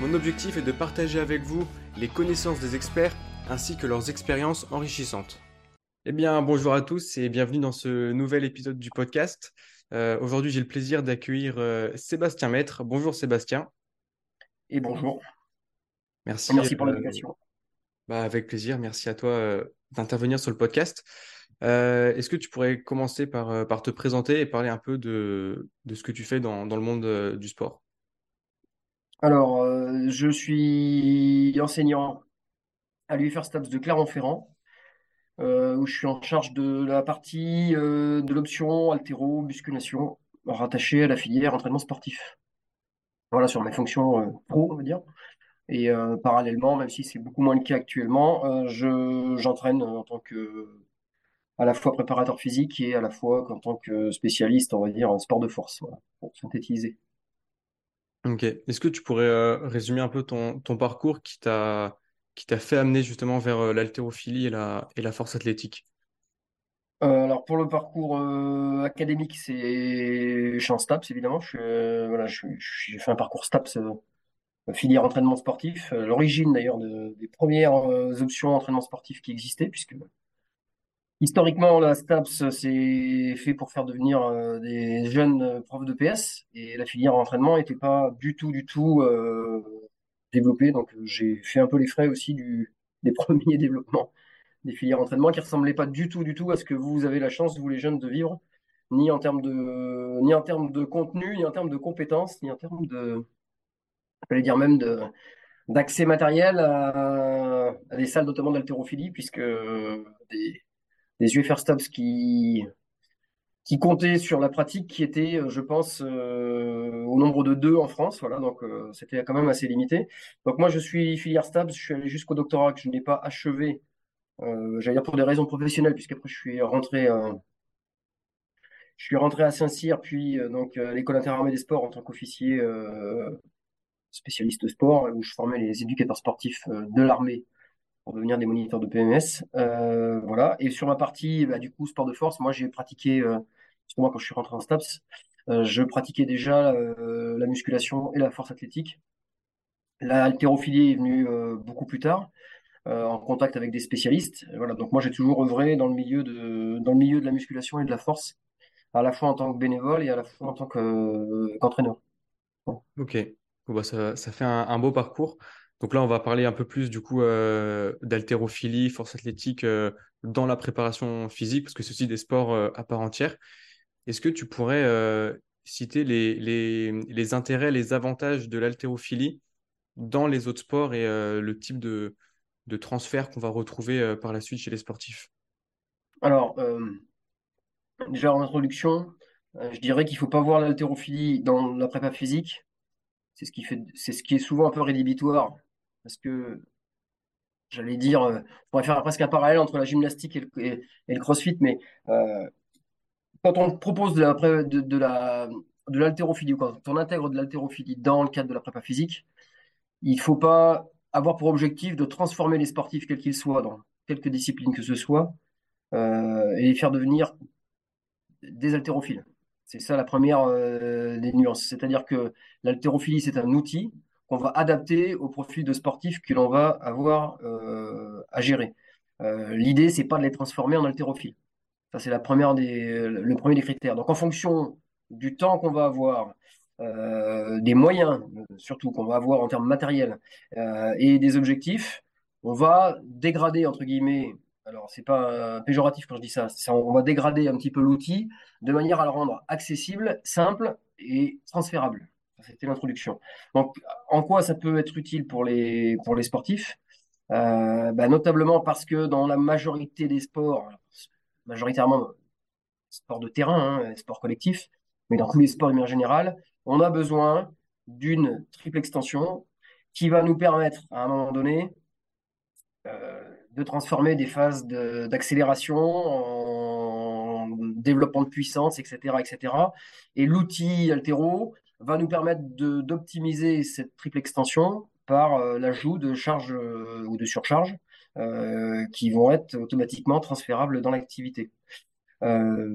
Mon objectif est de partager avec vous les connaissances des experts ainsi que leurs expériences enrichissantes. Eh bien, bonjour à tous et bienvenue dans ce nouvel épisode du podcast. Euh, aujourd'hui, j'ai le plaisir d'accueillir euh, Sébastien Maître. Bonjour Sébastien. Et bonjour. Merci. Merci pour euh, l'invitation. Bah, avec plaisir. Merci à toi d'intervenir sur le podcast. Est-ce que tu pourrais commencer par, par, te présenter et parler un peu de, de ce que tu fais dans, dans le monde du sport? Alors, euh, je suis enseignant à l'UFR de Clermont-Ferrand, euh, où je suis en charge de la partie euh, de l'option altéro musculation rattachée à la filière entraînement sportif. Voilà sur mes fonctions pro, on va dire. Et parallèlement, même si c'est beaucoup moins le cas actuellement, je j'entraîne en tant que à la fois préparateur physique et à la fois en tant que spécialiste, on va dire, en sport de force, voilà, pour synthétiser. Ok. Est-ce que tu pourrais euh, résumer un peu ton, parcours qui t'a qui t'a fait amener justement vers euh, l'haltérophilie et la, et la force athlétique? Euh, alors pour le parcours académique, c'est je suis en STAPS évidemment. Je voilà, j'ai fait un parcours STAPS filière entraînement sportif. L'origine d'ailleurs des premières options entraînement sportif qui existaient, puisque Historiquement, la STAPS, c'est fait pour faire devenir euh, des jeunes euh, profs de PS et la filière entraînement n'était pas du tout, du tout euh, développée. Donc, j'ai fait un peu les frais aussi du, des premiers développements des filières entraînement qui ressemblaient pas du tout, du tout à ce que vous avez la chance, vous les jeunes, de vivre, ni en termes de, ni en termes de contenu, ni en termes de compétences, ni en termes de, j'allais dire même de, d'accès matériel à, à des salles notamment d'haltérophilie, puisque des, des UFR Stops qui, qui comptaient sur la pratique, qui était, euh, je pense, euh, au nombre de deux en France. Voilà, donc euh, c'était quand même assez limité. Donc moi, je suis filière STAPS, je suis allé jusqu'au doctorat que je n'ai pas achevé, j'allais dire pour des raisons professionnelles, puisqu'après je suis rentré, je suis rentré à Saint-Cyr, puis donc à l'école interarmée des sports en tant qu'officier spécialiste sport, où je formais les éducateurs sportifs de l'armée pour devenir des moniteurs de PMS. Euh, voilà. Et sur ma partie, bah, du coup, sport de force, moi, j'ai pratiqué, euh, justement, quand je suis rentré en STAPS, euh, je pratiquais déjà la musculation et la force athlétique. La haltérophilie est venue beaucoup plus tard, en contact avec des spécialistes. Voilà. Donc, moi, j'ai toujours œuvré dans le milieu de, dans le milieu de la musculation et de la force, à la fois en tant que bénévole et à la fois en tant qu'entraîneur. Ok. bah ça, ça, fait un beau parcours. Donc là, on va parler un peu plus du coup euh, d'haltérophilie, force athlétique euh, dans la préparation physique, parce que c'est aussi des sports euh, à part entière. Est-ce que tu pourrais citer les, intérêts, les avantages de l'haltérophilie dans les autres sports et le type de, transfert qu'on va retrouver par la suite chez les sportifs? Alors, déjà en introduction, je dirais qu'il ne faut pas voir l'haltérophilie dans la prépa physique. C'est ce c'est ce qui est souvent un peu rédhibitoire parce que j'allais dire, euh, on pourrait faire presque un parallèle entre la gymnastique et le, crossfit, mais euh, quand on propose de la, l'haltérophilie ou quand on intègre de l'haltérophilie dans le cadre de la prépa physique, il ne faut pas avoir pour objectif de transformer les sportifs, quels qu'ils soient, dans quelque discipline que ce soit, euh, et les faire devenir des haltérophiles. C'est ça la première des nuances. C'est-à-dire que l'haltérophilie, c'est un outil qu'on va adapter au profil de sportifs que l'on va avoir euh, à gérer. Euh, L'idée, c'est pas de les transformer en haltérophiles. Ça, c'est la première des, le premier des critères. Donc, en fonction du temps qu'on va avoir, euh, des moyens, surtout qu'on va avoir en termes matériels, et des objectifs, on va dégrader, entre guillemets, alors c'est pas péjoratif quand je dis ça, on va dégrader un petit peu l'outil de manière à le rendre accessible, simple et transférable. C'était l'introduction. Donc, en quoi ça peut être utile pour les, pour les sportifs? Euh, bah, parce que dans la majorité des sports, majoritairement sports de terrain, hein, sports collectifs, mais dans tous les sports de manière générale, on a besoin d'une triple extension qui va nous permettre à un moment donné euh, de transformer des phases d'accélération en développement de puissance, etc. etc. Et l'outil Altero va nous permettre d'optimiser cette triple extension par euh, l'ajout de charges euh, ou de surcharges qui vont être automatiquement transférables dans l'activité. alors,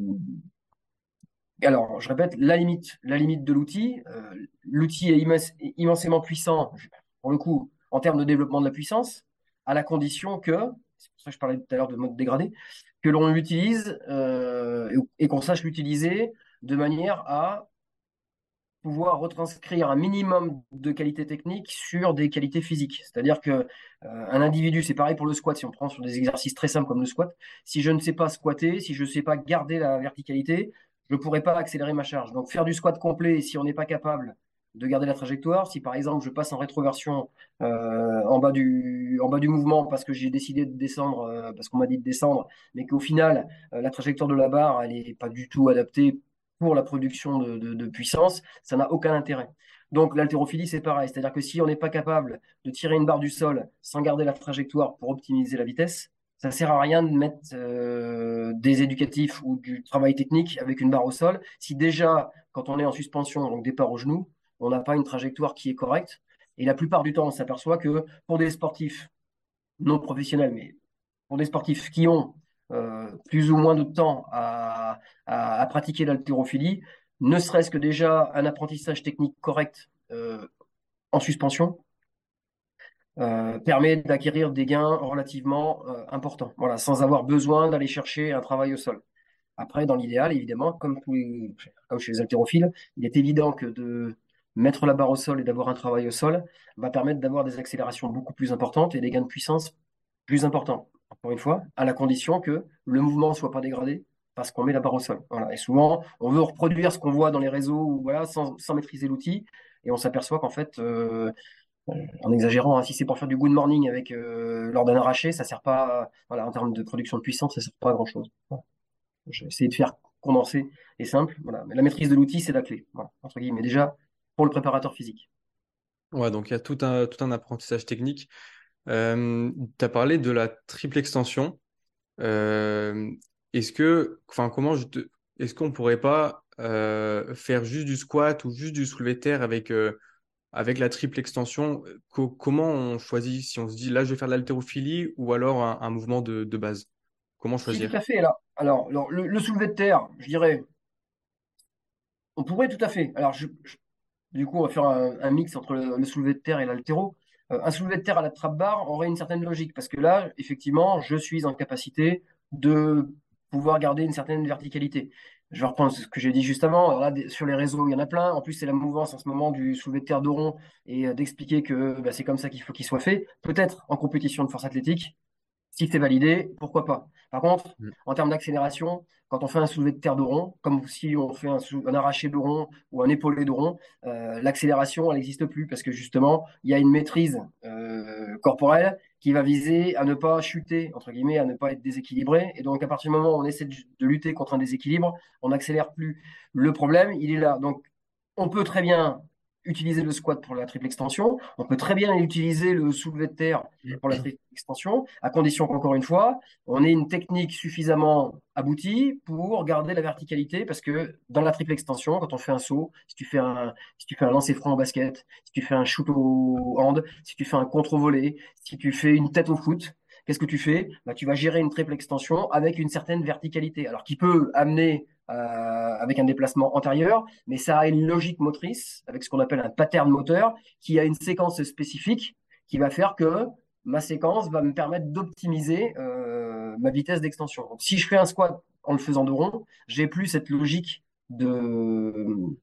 je répète, la limite, la limite de l'outil, l'outil est immensément puissant, pour le coup, en termes de développement de la puissance, à la condition que, c'est pour ça que je parlais tout à l'heure de mode dégradé, que l'on l'utilise euh, et, qu'on sache l'utiliser de manière à pouvoir retranscrire un minimum de qualité technique sur des qualités physiques. C'est-à-dire que euh, un individu, c'est pareil pour le squat, si on prend sur des exercices très simples comme le squat, si je ne sais pas squatter, si je ne sais pas garder la verticalité, je ne pourrai pas accélérer ma charge. Donc faire du squat complet, si on n'est pas capable de garder la trajectoire. Si par exemple je passe en rétroversion euh, en, bas du, en bas du mouvement parce que j'ai décidé de descendre, euh, parce qu'on m'a dit de descendre, mais qu'au final la trajectoire de la barre elle n'est pas du tout adaptée pour la production de, puissance, ça n'a aucun intérêt. Donc l'haltérophilie c'est pareil, c'est-à-dire que si on n'est pas capable de tirer une barre du sol sans garder la trajectoire pour optimiser la vitesse, ça sert à rien de mettre des éducatifs ou du travail technique avec une barre au sol. Si déjà, quand on est en suspension, donc départ au genou, on n'a pas une trajectoire qui est correcte. Et la plupart du temps, on s'aperçoit que pour des sportifs non professionnels, mais pour des sportifs qui ont euh, plus ou moins de temps à, pratiquer l'haltérophilie, ne serait-ce que déjà un apprentissage technique correct euh, en suspension, euh, permet d'acquérir des gains relativement importants, sans avoir besoin d'aller chercher un travail au sol. Après, dans l'idéal, évidemment, comme, comme chez les haltérophiles, il est évident que de mettre la barre au sol et d'avoir un travail au sol va permettre d'avoir des accélérations beaucoup plus importantes et des gains de puissance plus importants. Encore une fois, à la condition que le mouvement ne soit pas dégradé parce qu'on met la barre au sol. Voilà. Et souvent, on veut reproduire ce qu'on voit dans les réseaux voilà, sans, maîtriser l'outil et on s'aperçoit qu'en fait, euh, en exagérant, hein, si c'est pour faire du good morning avec euh, lors d'un arraché, ça sert pas, voilà, en termes de production de puissance, ça sert pas à grand chose. J'ai essayé de faire condensé et simple. Voilà. Mais la maîtrise de l'outil, c'est la clé. Voilà, entre guillemets. Déjà, pour le préparateur physique. Ouais, donc il y a tout un, tout un apprentissage technique. Euh, tu as parlé de la triple extension. Euh, est-ce que, enfin, comment je te, est-ce qu'on pourrait pas euh, faire juste du squat ou juste du soulevé de terre avec, avec la triple extension? Comment on choisit? Si on se dit là je vais faire de l'haltérophilie ou alors un, mouvement de, base Comment choisir? Tout à fait. Alors, alors, le, soulevé de terre, je dirais, on pourrait tout à fait. Alors, je, du coup, on va faire un, mix entre le, soulevé de terre et l'altéro. Euh, un soulevé de terre à la trappe barre aurait une certaine logique parce que là, effectivement, je suis en capacité de pouvoir garder une certaine verticalité. Je vais reprendre ce que j'ai dit juste avant. là, sur les réseaux, il y en a plein. En plus, c'est la mouvance en ce moment du soulevé de terre de et euh, d'expliquer que bah, c'est comme ça qu'il faut qu'il soit fait. Peut-être en compétition de force athlétique, si c'est validé, pourquoi pas. Par contre, mm. en termes d'accélération, quand on fait un soulevé de terre de rond, comme si on fait un, arraché de rond ou un épaulé de rond, euh, l'accélération, elle n'existe plus parce que justement, il y a une maîtrise euh, corporelle qui va viser à ne pas chuter, entre guillemets, à ne pas être déséquilibré. Et donc, à partir du moment où on essaie de, de lutter contre un déséquilibre, on n'accélère plus. Le problème, il est là. Donc, on peut très bien utiliser le squat pour la triple extension. On peut très bien utiliser le soulevé de terre pour la triple extension, à condition qu'encore une fois, on ait une technique suffisamment aboutie pour garder la verticalité, parce que dans la triple extension, quand on fait un saut, si tu fais un, si tu fais un lancer franc au basket, si tu fais un shoot au hand, si tu fais un contre-volet, si tu fais une tête au foot, qu'est-ce que tu fais? Bah, Tu vas gérer une triple extension avec une certaine verticalité, alors qui peut amener avec un déplacement antérieur, mais ça a une logique motrice avec ce qu'on appelle un pattern moteur qui a une séquence spécifique qui va faire que ma séquence va me permettre d'optimiser euh, ma vitesse d'extension. Donc, si je fais un squat en le faisant de rond, j'ai plus cette logique de,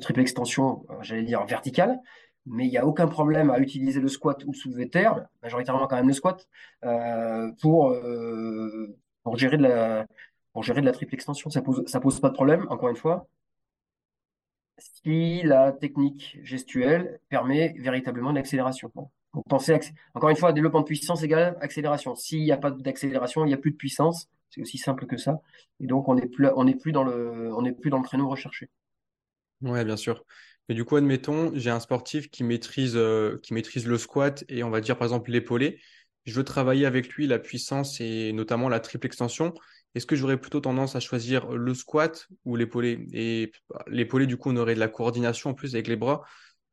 triple extension, euh, j'allais dire verticale, mais il n'y a aucun problème à utiliser le squat ou le soulevé terre, majoritairement quand même le squat, pour, pour gérer de la, pour gérer de la triple extension, ça pose, pose pas de problème, encore une fois, si la technique gestuelle permet véritablement l'accélération. Donc, pensez, encore une fois, développement de puissance égale accélération. S'il n'y a pas d'accélération, il n'y a plus de puissance. C'est aussi simple que ça. Et donc, on n'est plus, plus, dans le, on plus dans le créneau recherché. Oui, bien sûr. Mais du coup, admettons, j'ai un sportif qui maîtrise, euh, qui maîtrise le squat et on va dire par exemple l'épaulé. Je veux travailler avec lui la puissance et notamment la triple extension. Est-ce que j'aurais plutôt tendance à choisir le squat ou l'épaulé? Et l'épaulé, du coup, on aurait de la coordination en plus avec les bras.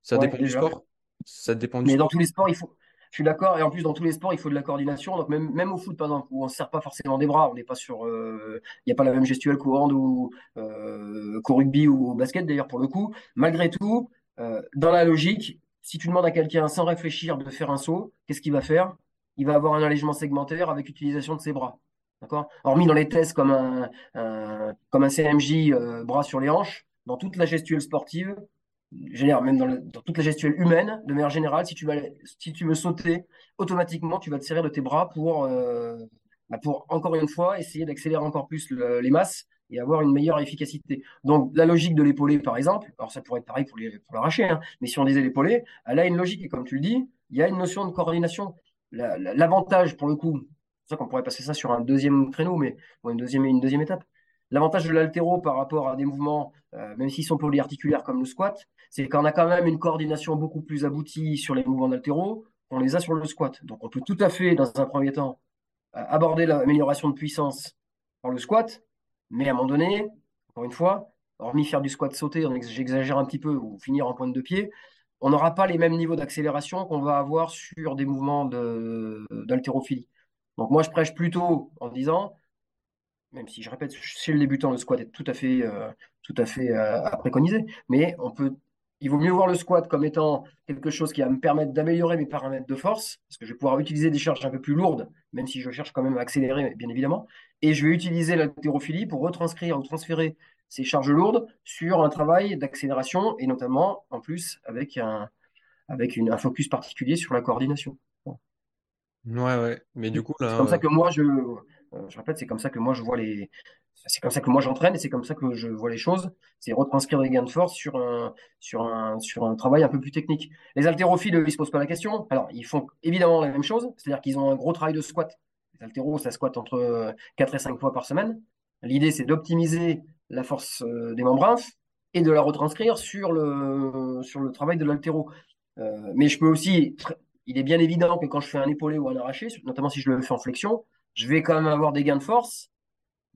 Ça Ouais, dépend du sport. Ça dépend du Mais dans sport. tous les sports, il faut. Je suis d'accord. Et en plus, dans tous les sports, il faut de la coordination. Donc, même, même au foot, par exemple, où on ne se sert pas forcément des bras, on n'est pas sur. euh, Il n'y a pas la même gestuelle qu'au hand ou euh, qu'au rugby ou au basket, d'ailleurs, pour le coup. Malgré tout, euh, dans la logique, si tu demandes à quelqu'un sans réfléchir de faire un saut, qu'est-ce qu'il va faire? Il va avoir un allègement segmentaire avec utilisation de ses bras. D'accord? Hormis dans les tests comme un, comme un CMJ, euh, bras sur les hanches, dans toute la gestuelle sportive, même dans, dans toute la gestuelle humaine, de manière générale, si tu vas, si tu veux sauter, automatiquement, tu vas te servir de tes bras pour, euh, bah, pour encore une fois, essayer d'accélérer encore plus le- les masses et avoir une meilleure efficacité. Donc, la logique de l'épaulé, par exemple, alors ça pourrait être pareil pour les, pour l'arracher, hein, mais si on disait l'épaulé, elle a une logique, et comme tu le dis, il y a une notion de coordination. La- la- L'avantage, pour le coup, c'est ça qu'on pourrait passer ça sur un deuxième créneau, mais une deuxième, étape. L'avantage de l'haltéro par rapport à des mouvements, euh, même s'ils sont polyarticulaires comme le squat, c'est qu'on a quand même une coordination beaucoup plus aboutie sur les mouvements d'haltéro qu'on les a sur le squat. Donc on peut tout à fait, dans un premier temps, euh, aborder l'amélioration de puissance par le squat, mais à un moment donné, encore une fois, hormis faire du squat sauté, j'exagère un petit peu, ou finir en pointe de pied, on n'aura pas les mêmes niveaux d'accélération qu'on va avoir sur des mouvements d'haltérophilie. Donc moi, je prêche plutôt en disant, même si je répète, chez le débutant, le squat est tout à fait, euh, tout à fait euh, à préconiser, mais on peut, il vaut mieux voir le squat comme étant quelque chose qui va me permettre d'améliorer mes paramètres de force, parce que je vais pouvoir utiliser des charges un peu plus lourdes, même si je cherche quand même à accélérer, bien évidemment, et je vais utiliser l'haltérophilie pour retranscrire ou transférer ces charges lourdes sur un travail d'accélération, et notamment, en plus, avec un, avec une, un focus particulier sur la coordination. Ouais, ouais. Mais du coup, C'est là, comme ça euh, que moi, je, euh, je répète, c'est comme ça que moi, je vois les, c'est comme ça que moi, j'entraîne et c'est comme ça que je vois les choses. C'est retranscrire des gains de force sur un, sur un, sur un travail un peu plus technique. Les haltérophiles, ils se posent pas la question. Alors, ils font évidemment la même chose, c'est-à-dire qu'ils ont un gros travail de squat. Les haltéros, ça squatte entre euh, 4 et 5 fois par semaine. L'idée, c'est d'optimiser la force euh, des membres inf et de la retranscrire sur le, sur le travail de l'haltéro. Euh, mais je peux aussi, il est bien évident que quand je fais un épaulé ou un arraché, notamment si je le fais en flexion, je vais quand même avoir des gains de force,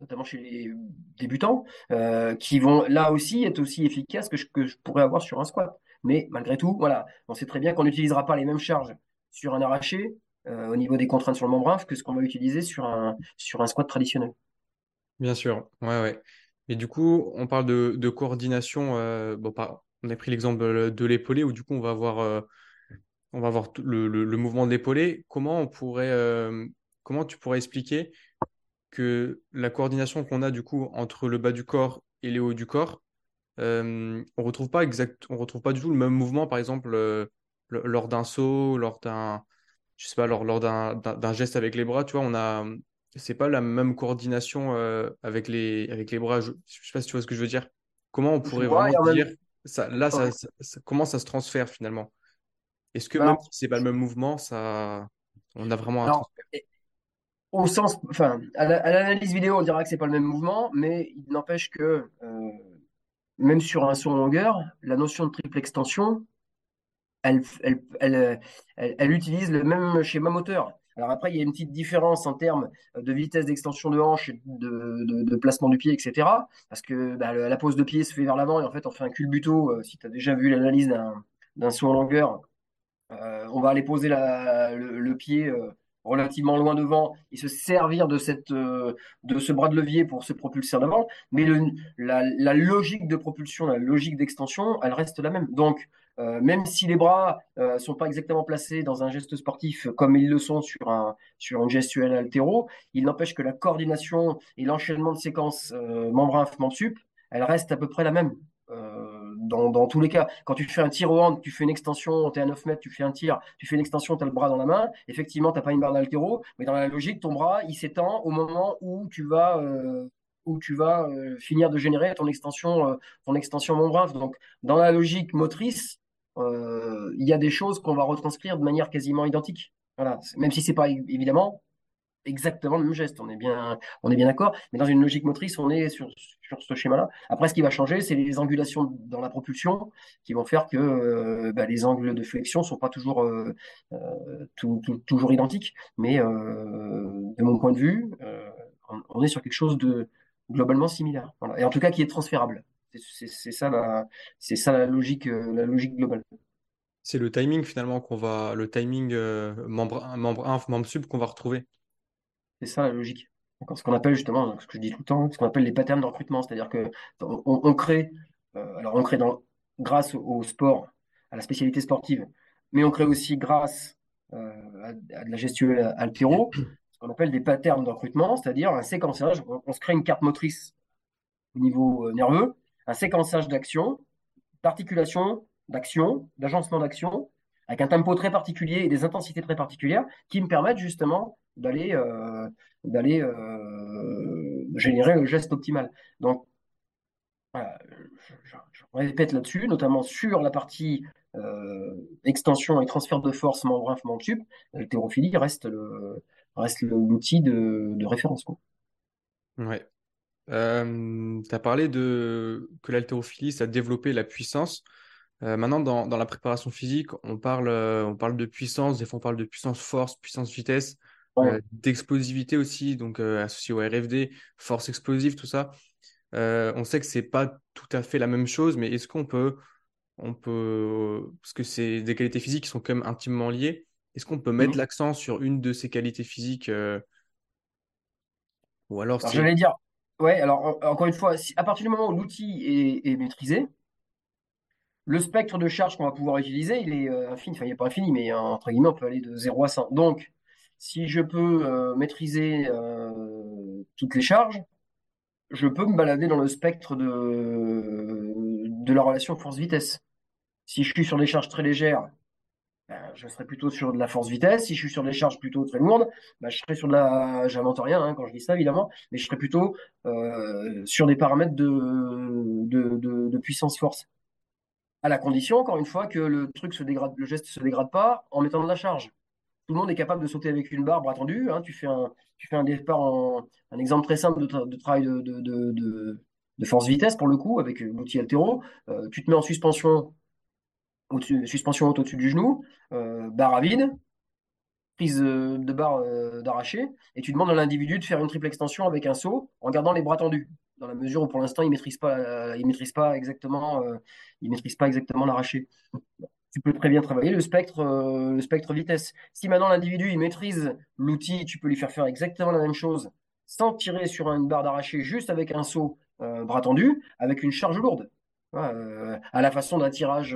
notamment chez les débutants, euh, qui vont là aussi être aussi efficaces que je, que je pourrais avoir sur un squat. Mais malgré tout, voilà, on sait très bien qu'on n'utilisera pas les mêmes charges sur un arraché euh, au niveau des contraintes sur le membre inf que ce qu'on va utiliser sur un, sur un squat traditionnel. bien sûr. Ouais, ouais. Et du coup, on parle de, de coordination. euh, bon, on a pris l'exemple de, l'épaulé où du coup, on va avoir, on va tout le, le- le mouvement de l'épaulé. Comment on pourrait, euh, comment tu pourrais expliquer que la coordination qu'on a du coup entre le bas du corps et les hauts du corps, euh, on retrouve pas exact, on retrouve pas du tout le même mouvement, par exemple, euh, lors d'un saut, lors d'un, je sais pas, lors, lors d'un, geste avec les bras, tu vois, on a, c'est pas la même coordination avec les, avec les bras. Je, je sais pas si tu vois ce que je veux dire. Comment on pourrait vois, vraiment même dire ça, là, ouais. ça, ça- ça- comment ça se transfère finalement? Est-ce que même Alors, si c'est pas le même mouvement, ça, on a vraiment un au sens, enfin, à la- à l'analyse vidéo, on dira que c'est pas le même mouvement, mais il n'empêche que euh, même sur un saut en longueur, la notion de triple extension, elle, elle, elle, elle, utilise le même schéma moteur. Alors après, il y a une petite différence en termes de vitesse d'extension de hanche, de, de, de placement du pied, etc. Parce que bah, le- la pose de pied se fait vers l'avant et en fait, on fait un culbuto. euh, si tu as déjà vu l'analyse d'un d'un saut en longueur, on va aller poser le, pied euh, relativement loin devant et se servir euh, de ce bras de levier pour se propulser en avant. Mais la, logique de propulsion, la logique d'extension, elle reste la même. Donc, euh, même si les bras euh, sont pas exactement placés dans un geste sportif comme ils le sont sur un sur une gestuelle altéro, il n'empêche que la coordination et l'enchaînement de séquences euh, membre inf, membre sup, elle reste à peu près la même. Dans, tous les cas, quand tu fais un tir au hand, tu fais une extension, tu es à 9 mètres, tu fais un tir, tu fais une extension, tu as le bras dans la main. Effectivement, tu n'as pas une barre d'altéro, mais dans la logique, ton bras, il s'étend au moment où tu vas, euh, où tu vas euh, finir de générer ton extension, euh, ton extension. Donc, dans la logique motrice, euh, il y a des choses qu'on va retranscrire de manière quasiment identique. Voilà. Même si c'est pas évidemment exactement le même geste. On est bien, on est bien d'accord. Mais dans une logique motrice, on est sur, ce schéma-là. Après, ce qui va changer, c'est les angulations dans la propulsion qui vont faire que euh, bah, les angles de flexion sont pas toujours, euh, euh, toujours identiques. Mais de mon point de vue, on, est sur quelque chose de globalement similaire. Et en tout cas, qui est transférable. C'est ça la, logique, globale. C'est le timing finalement qu'on va, le timing euh, membre 1, membre 1, membre sub qu'on va retrouver. C'est ça la logique. Ce qu'on appelle justement, ce que je dis tout le temps, ce qu'on appelle les patterns de recrutement, c'est-à-dire que on, crée, euh, alors on crée dans, grâce au, sport, à la spécialité sportive, mais on crée aussi grâce euh, à, de la gestuelle altéro, ce qu'on appelle des patterns de recrutement, c'est-à-dire un séquençage. On, on se crée une carte motrice au niveau euh, nerveux, un séquençage d'actions, d'articulation, d'action, d'agencement d'action, avec un tempo très particulier et des intensités très particulières qui me permettent justement d'aller euh, d'aller euh, générer le geste optimal. Donc, voilà, je, répète là-dessus, notamment sur la partie euh, extension et transfert de force membre inf, membre sup, l'haltérophilie reste le reste l'outil de, de référence. Quoi. Ouais. Tu as parlé de que l'haltérophilie, ça a développé la puissance. Maintenant, dans, dans, la préparation physique, on parle, on parle de puissance, des fois on parle de puissance force, puissance vitesse, Ouais. euh, d'explosivité aussi, donc euh, associé au RFD, force explosive, tout ça. Euh, on sait que c'est pas tout à fait la même chose, mais est-ce qu'on peut, on peut, parce que c'est des qualités physiques qui sont quand même intimement liées, est-ce qu'on peut mettre Mhm. l'accent sur une de ces qualités physiques, ou alors j'allais dire, ouais, alors en- encore une fois, si, à partir du moment où l'outil est, est maîtrisé, le spectre de charge qu'on va pouvoir utiliser, il est infini, enfin il n'est pas infini, mais entre guillemets, on peut aller de zéro à 100. Donc, si je peux euh, maîtriser euh, toutes les charges, je peux me balader dans le spectre de, la relation force-vitesse. Si je suis sur des charges très légères, ben, je serai plutôt sur de la force-vitesse. Si je suis sur des charges plutôt très lourdes, ben, je serai sur de la... J'invente rien hein, quand je dis ça, évidemment, mais je serai plutôt euh, sur des paramètres de puissance-force. À la condition, encore une fois, que le truc se dégrade, le geste se dégrade pas en mettant de la charge. Tout le monde est capable de sauter avec une barre bras tendu. Hein, tu fais un, tu fais un départ en, un exemple très simple de, tra de travail de, de, de, de force-vitesse pour le coup, avec l'outil altéro. Euh, tu te mets en suspension, au suspension haute au-dessus du genou, euh, barre à vide, prise de barre euh, d'arraché, et tu demandes à l'individu de faire une triple extension avec un saut en gardant les bras tendus, dans la mesure où pour l'instant il maîtrise pas, euh, il maîtrise pas exactement, euh, il maîtrise pas exactement l'arraché. Tu peux très bien travailler le spectre, euh, le spectre vitesse. Si maintenant l'individu il maîtrise l'outil, tu peux lui faire faire exactement la même chose sans tirer sur une barre d'arraché, juste avec un saut euh, bras tendu, avec une charge lourde. Euh, à la façon d'un tirage,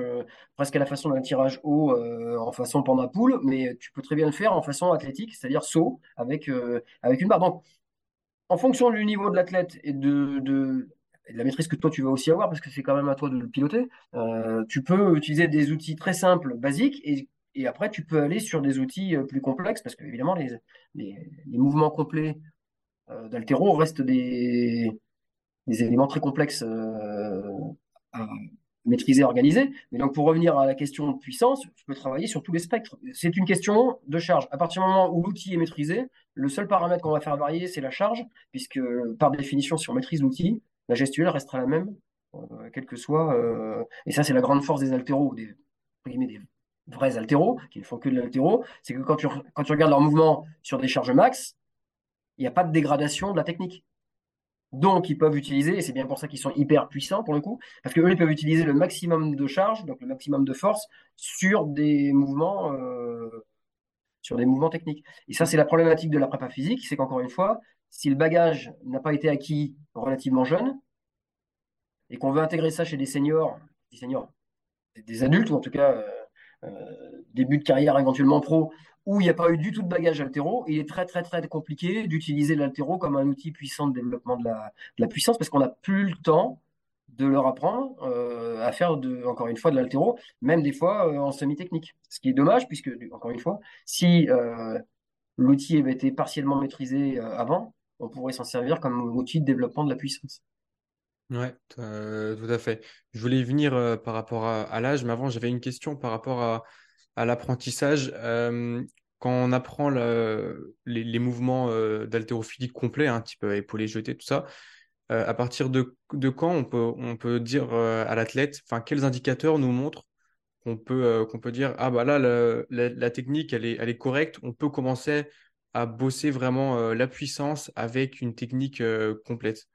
presque à la façon d'un tirage haut en façon panda poule, mais tu peux très bien le faire en façon athlétique, c'est-à-dire saut avec, avec une barre. Donc, en fonction du niveau de l'athlète et de, et de, la maîtrise que toi tu vas aussi avoir, parce que c'est quand même à toi de le piloter, euh, tu peux utiliser des outils très simples, basiques, et, après tu peux aller sur des outils plus complexes, parce que évidemment les, les, mouvements complets euh, d'altéro restent des, éléments très complexes euh, à maîtriser, organiser. Mais donc, pour revenir à la question de puissance, tu peux travailler sur tous les spectres. C'est une question de charge. À partir du moment où l'outil est maîtrisé, le seul paramètre qu'on va faire varier, c'est la charge, puisque par définition, si on maîtrise l'outil, la gestuelle restera la même, euh, quel que soit. Euh, et ça, c'est la grande force des altéros, des, des vrais altéros, qui ne font que de l'altéro, c'est que quand tu, quand tu regardes leur mouvement sur des charges max, il n'y a pas de dégradation de la technique. Donc, ils peuvent utiliser, et c'est bien pour ça qu'ils sont hyper puissants pour le coup, parce qu'eux, ils peuvent utiliser le maximum de charge, donc le maximum de force, sur des mouvements, euh, sur des mouvements techniques. Et ça, c'est la problématique de la prépa physique, c'est qu'encore une fois, si le bagage n'a pas été acquis relativement jeune, et qu'on veut intégrer ça chez des seniors, des seniors, des adultes, ou en tout cas euh, euh, début de carrière éventuellement pro, où il n'y a pas eu du tout de bagage altéro, il est très très très compliqué d'utiliser l'altéro comme un outil puissant de développement de la, puissance parce qu'on n'a plus le temps de leur apprendre euh, à faire encore une fois de l'altéro, même des fois en semi-technique. Ce qui est dommage puisque, encore une fois, si l'outil avait été partiellement maîtrisé avant, on pourrait s'en servir comme outil de développement de la puissance. Ouais, euh, tout à fait. Je voulais venir euh, par rapport à, l'âge, mais avant j'avais une question par rapport à, l'apprentissage. Euh, quand on apprend les, mouvements euh, d'haltérophilie complets, un hein, type épaulé jeté, tout ça, à partir de, quand on peut, on peut dire à l'athlète, quels indicateurs nous montrent qu'on peut, qu'on peut dire, ah bah là, la, technique, elle est, elle est correcte, on peut commencer à bosser vraiment la puissance avec une technique complète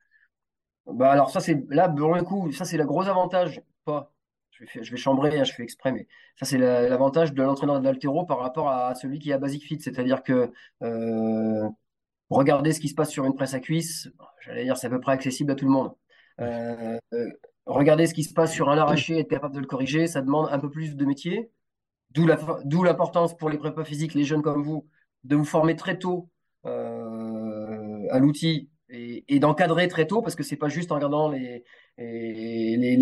bah alors ça c'est là pour le coup ça c'est le gros avantage pas je vais, chambrer, hein, je fais exprès, mais ça, c'est l'avantage de l'entraîneur d'altéro par rapport à celui qui a Basic Fit. C'est-à-dire que euh, regarder ce qui se passe sur une presse à cuisse, j'allais dire, c'est à peu près accessible à tout le monde. Euh, euh, regarder ce qui se passe sur un arraché, être capable de le corriger, ça demande un peu plus de métier. D'où l'importance pour les prépas physiques, les jeunes comme vous, de vous former très tôt à l'outil et, d'encadrer très tôt, parce que c'est pas juste en regardant les,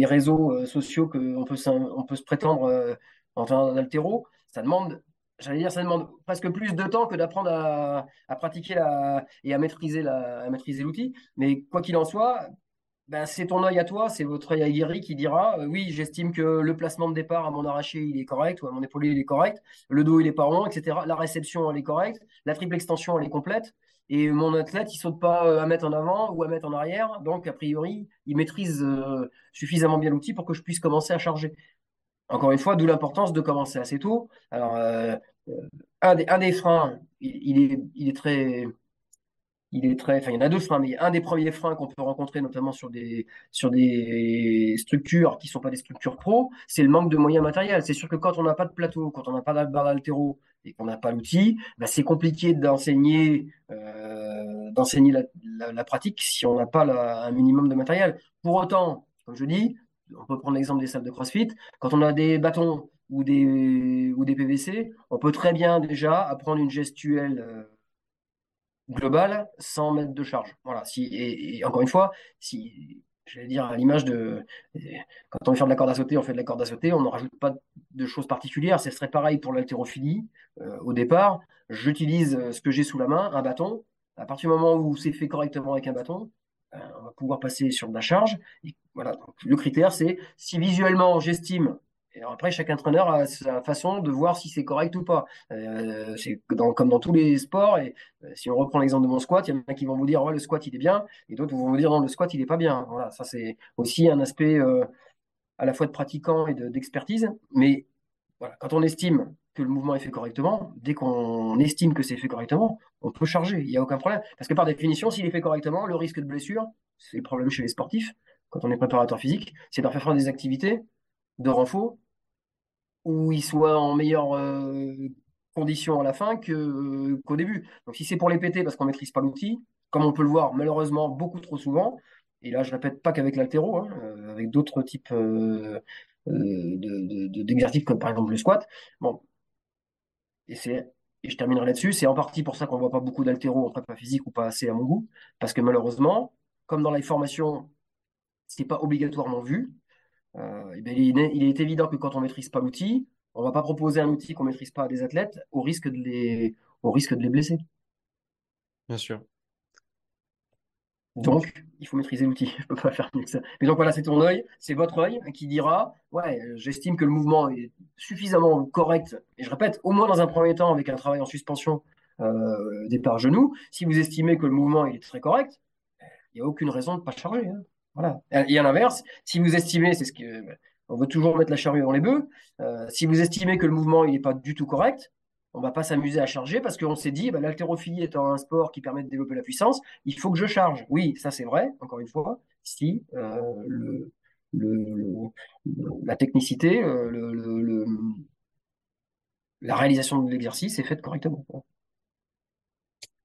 réseaux euh, sociaux qu'on peut, on peut se prétendre euh, en train d'altéro. Ça demande, j'allais dire, ça demande presque plus de temps que d'apprendre à, pratiquer la, et à maîtriser l'outil. Mais quoi qu'il en soit, ben, c'est ton œil à toi, c'est votre œil aguerri qui dira euh, oui, j'estime que le placement de départ à mon arraché il est correct ou à mon épaulé il est correct, le dos il est pas rond, etc. La réception elle est correcte, la triple extension elle est complète et mon athlète il saute pas euh, à mettre en avant ou à mettre en arrière, donc a priori il maîtrise euh, suffisamment bien l'outil pour que je puisse commencer à charger. Encore une fois, d'où l'importance de commencer assez tôt. Alors un, des, un des freins, il, est, il est très il y en a deux freins, mais un des premiers freins qu'on peut rencontrer, notamment sur des, sur des structures qui sont pas des structures pro, c'est le manque de moyens matériels. C'est sûr que quand on n'a pas de plateau, quand on n'a pas de barre d'altéro et qu'on n'a pas l'outil, bah, c'est compliqué d'enseigner, euh, d'enseigner la, la, pratique si on n'a pas un minimum de matériel. Pour autant, comme je dis, on peut prendre l'exemple des salles de CrossFit. Quand on a des bâtons ou des, ou des PVC, on peut très bien déjà apprendre une gestuelle. Euh, global sans mètres de charge. Voilà. Si, et, encore une fois, si j'allais dire à l'image de quand on veut faire de la corde à sauter, on fait de la corde à sauter, on ne rajoute pas de choses particulières. Ce serait pareil pour l'haltérophilie. Euh, au départ, j'utilise euh, ce que j'ai sous la main, un bâton. À partir du moment où c'est fait correctement avec un bâton, euh, on va pouvoir passer sur de la charge. Et voilà. Le critère, c'est si visuellement j'estime après, chaque entraîneur a sa façon de voir si c'est correct ou pas. Euh, c'est comme dans tous les sports. Et euh, si on reprend l'exemple de mon squat, il y en a qui vont vous dire ouais, le squat il est bien, et d'autres vont vous dire non, le squat il est pas bien. Voilà, ça c'est aussi un aspect euh, à la fois de pratiquant et d'expertise. Mais quand on estime que le mouvement est fait correctement, dès qu'on estime que c'est fait correctement, on peut charger. Il n'y a aucun problème. Parce que par définition, s'il est fait correctement, le risque de blessure, c'est le problème chez les sportifs, quand on est préparateur physique, c'est de faire faire des activités de renfort où il soit en meilleure euh, condition à la fin que, qu'au début. Donc si c'est pour les péter parce qu'on maîtrise pas l'outil, comme on peut le voir malheureusement beaucoup trop souvent, et là je répète pas qu'avec l'altéro, hein, euh, avec d'autres types euh, d'exercices comme par exemple le squat. Bon, et c'est et je terminerai là-dessus, c'est en partie pour ça qu'on voit pas beaucoup d'altéro en prépa physique ou pas assez à mon goût, parce que malheureusement, comme dans la formation, c'est pas obligatoirement vu. Euh, ben, il, est, évident que quand on maîtrise pas l'outil, on va pas proposer un outil qu'on maîtrise pas à des athlètes au risque de les, au risque de les blesser. Bien sûr. Donc, il faut maîtriser l'outil. Je peux pas faire mieux que ça. Mais donc voilà, c'est ton œil, c'est votre œil qui dira, ouais, j'estime que le mouvement est suffisamment correct. Et je répète, au moins dans un premier temps, avec un travail en suspension euh, départ genou. Si vous estimez que le mouvement est très correct, il n'y a aucune raison de ne pas charger. Hein. Voilà. Et à l'inverse, si vous estimez, c'est ce que on veut toujours mettre la charrue dans les bœufs. Euh, si vous estimez que le mouvement il n'est pas du tout correct, on va pas s'amuser à charger parce qu'on s'est dit, bah, l'haltérophilie étant un sport qui permet de développer la puissance, il faut que je charge. Oui, ça c'est vrai. Encore une fois, si euh, la technicité, euh, la réalisation de l'exercice est faite correctement.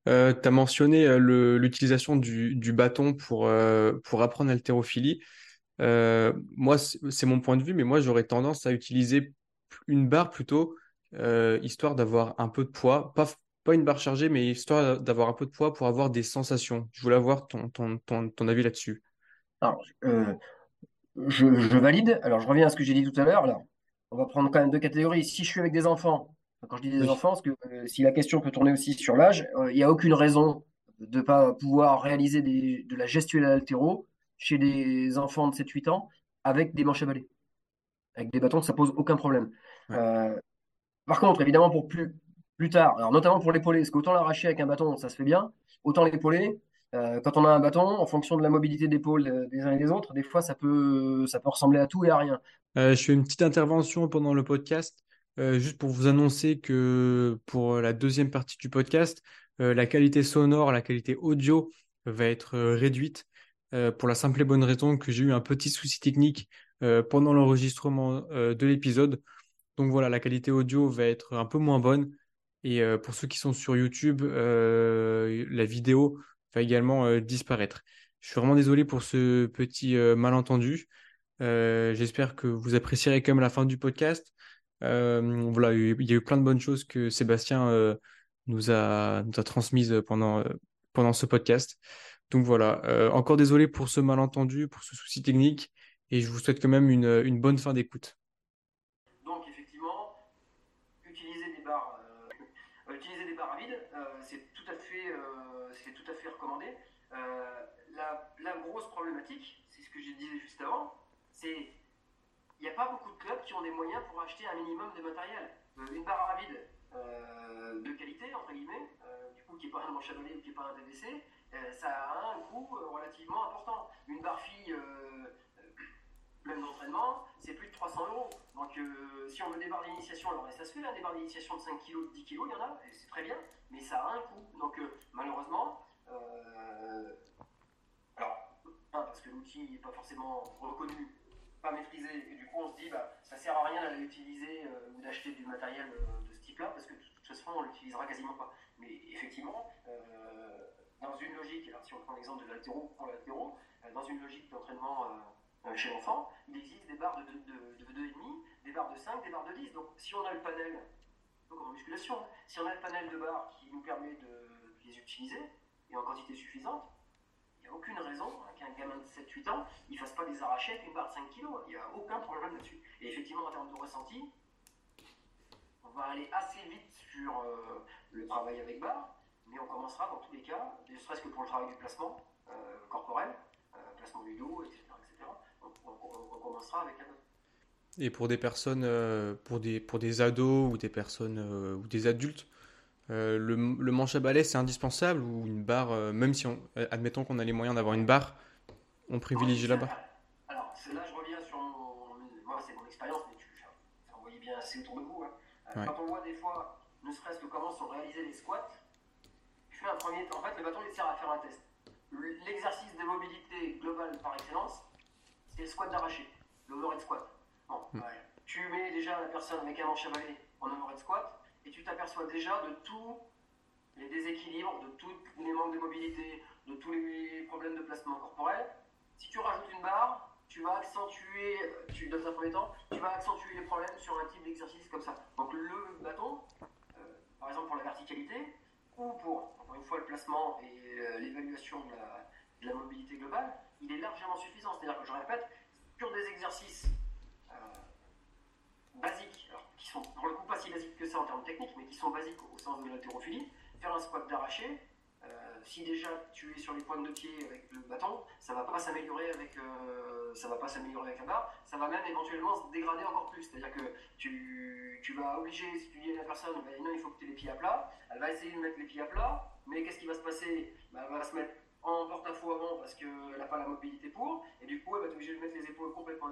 Euh, tu as mentionné euh, l'utilisation du, bâton pour, euh, pour apprendre l'haltérophilie. moi, c'est mon point de vue, mais moi, j'aurais tendance à utiliser une barre plutôt, histoire d'avoir un peu de poids. Pas, pas une barre chargée, mais histoire d'avoir un peu de poids pour avoir des sensations. Je voulais avoir ton, ton, ton, ton avis là-dessus. Alors, je, valide. Alors, je reviens à ce que j'ai dit tout à l'heure. On va prendre quand même deux catégories. Si je suis avec des enfants, quand je dis des enfants, parce que euh, si la question peut tourner aussi sur l'âge, euh, il n'y a aucune raison de ne pas pouvoir réaliser de la gestuelle altéro chez des enfants de 7-8 ans avec des manches à balai. Avec des bâtons, ça pose aucun problème. Euh, par contre, évidemment, pour plus, plus tard. Alors, notamment pour l'épauler, parce qu'autant l'arracher avec un bâton, ça se fait bien, autant l'épauler, euh, quand on a un bâton, en fonction de la mobilité d'épaule euh, des uns et des autres, des fois, ça peut, ça peut ressembler à tout et à rien. Euh, je fais une petite intervention pendant le podcast, juste pour vous annoncer que pour la deuxième partie du podcast, la qualité sonore, la qualité audio va être réduite pour la simple et bonne raison que j'ai eu un petit souci technique pendant l'enregistrement de l'épisode. Donc voilà, la qualité audio va être un peu moins bonne. Et pour ceux qui sont sur YouTube, la vidéo va également euh, disparaître. Je suis vraiment désolé pour ce petit euh, malentendu. Euh, j'espère que vous apprécierez quand même la fin du podcast. Voilà, il y a eu plein de bonnes choses que Sébastien nous a, nous a transmises pendant, pendant ce podcast. Donc voilà, encore désolé pour ce malentendu, pour ce souci technique, et je vous souhaite quand même une, bonne fin d'écoute. Donc effectivement, utiliser des barres, utiliser des barres à vide, c'est tout à fait tout à fait recommandé. Euh, la, grosse problématique, c'est ce que je disais juste avant, c'est il n'y a pas beaucoup de clubs qui ont des moyens pour acheter un minimum de matériel. Euh, une barre à vide euh, de qualité, entre guillemets, du coup qui n'est pas un manche ou qui n'est pas un DVC, ça a un coût relativement important. Une barre fille même d'entraînement, c'est plus de 300 euros. Donc si on veut des barres d'initiation, alors ça se fait, hein, des barres d'initiation de 5 kg, de 10 kg, il y en a, c'est très bien, mais ça a un coût. Donc malheureusement, euh, alors, parce que l'outil n'est pas forcément reconnu, pas maîtrisé, et du coup on se dit, bah, ça sert à rien d'aller utiliser euh, ou d'acheter du matériel euh, de ce type-là, parce que de toute façon on l'utilisera quasiment pas. Mais effectivement, dans une logique, alors si on prend l'exemple de l'altéro pour l'altéro, dans une logique d'entraînement chez l'enfant, il existe des barres de, 2,5, des barres de 5, des barres de 10. Donc si on a le panel, comme en musculation, si on a le panel de barres qui nous permet de les utiliser, et en quantité suffisante, aucune raison qu'un gamin de 7-8 ans ne fasse pas des arrachés avec une barre de 5 kg. Il n'y a aucun problème là-dessus. Et effectivement, en termes de ressenti, on va aller assez vite sur euh, le travail avec barre, mais on commencera dans tous les cas, ne serait-ce que pour le travail du placement euh, corporel, euh, placement du dos, etc. on, commencera avec un et pour des personnes, pour des, pour des ados ou des personnes ou des adultes, euh, le, manche à balai, c'est indispensable ou une barre, euh, même si on, euh, admettons qu'on a les moyens d'avoir une barre, on privilégie la barre Alors, là, je reviens sur mon. Moi, c'est mon expérience, mais tu, ça envoyez bien assez autour de vous. Hein. Quand on voit des fois, ne serait-ce que comment sont réalisés les squats, je fais un premier. En fait, le bâton, il sert à faire un test. L'exercice de mobilité globale par excellence, c'est le squat d'arraché, le overhead squat. Bon, hmm. Tu mets déjà la personne avec un manche à balai en overhead squat et tu t'aperçois déjà de tous les déséquilibres, de tous les manques de mobilité, de tous les problèmes de placement corporel. Si tu rajoutes une barre, tu vas accentuer, tu, dans un premier temps, tu vas accentuer les problèmes sur un type d'exercice comme ça. Donc le bâton, euh, par exemple pour la verticalité, ou pour, encore une fois, le placement et euh, l'évaluation de la, de la, mobilité globale, il est largement suffisant. C'est-à-dire que je répète, sur des exercices basiques, qui sont pour le coup pas si basiques que ça en termes techniques, mais qui sont basiques au sens de l'haltérophilie. Faire un squat d'arraché, euh, si déjà tu es sur les pointes de pied avec le bâton, ça va pas s'améliorer avec, euh, ça va pas s'améliorer avec la barre, ça va même éventuellement se dégrader encore plus. C'est-à-dire que tu, tu, vas obliger, si tu dis à la personne, bah, il faut que tu aies les pieds à plat, elle va essayer de mettre les pieds à plat, mais qu'est-ce qui va se passer? Bah, Elle va se mettre en porte-à-faux avant parce qu'elle n'a pas la mobilité pour, et du coup elle va être obligée de mettre les épaules complètement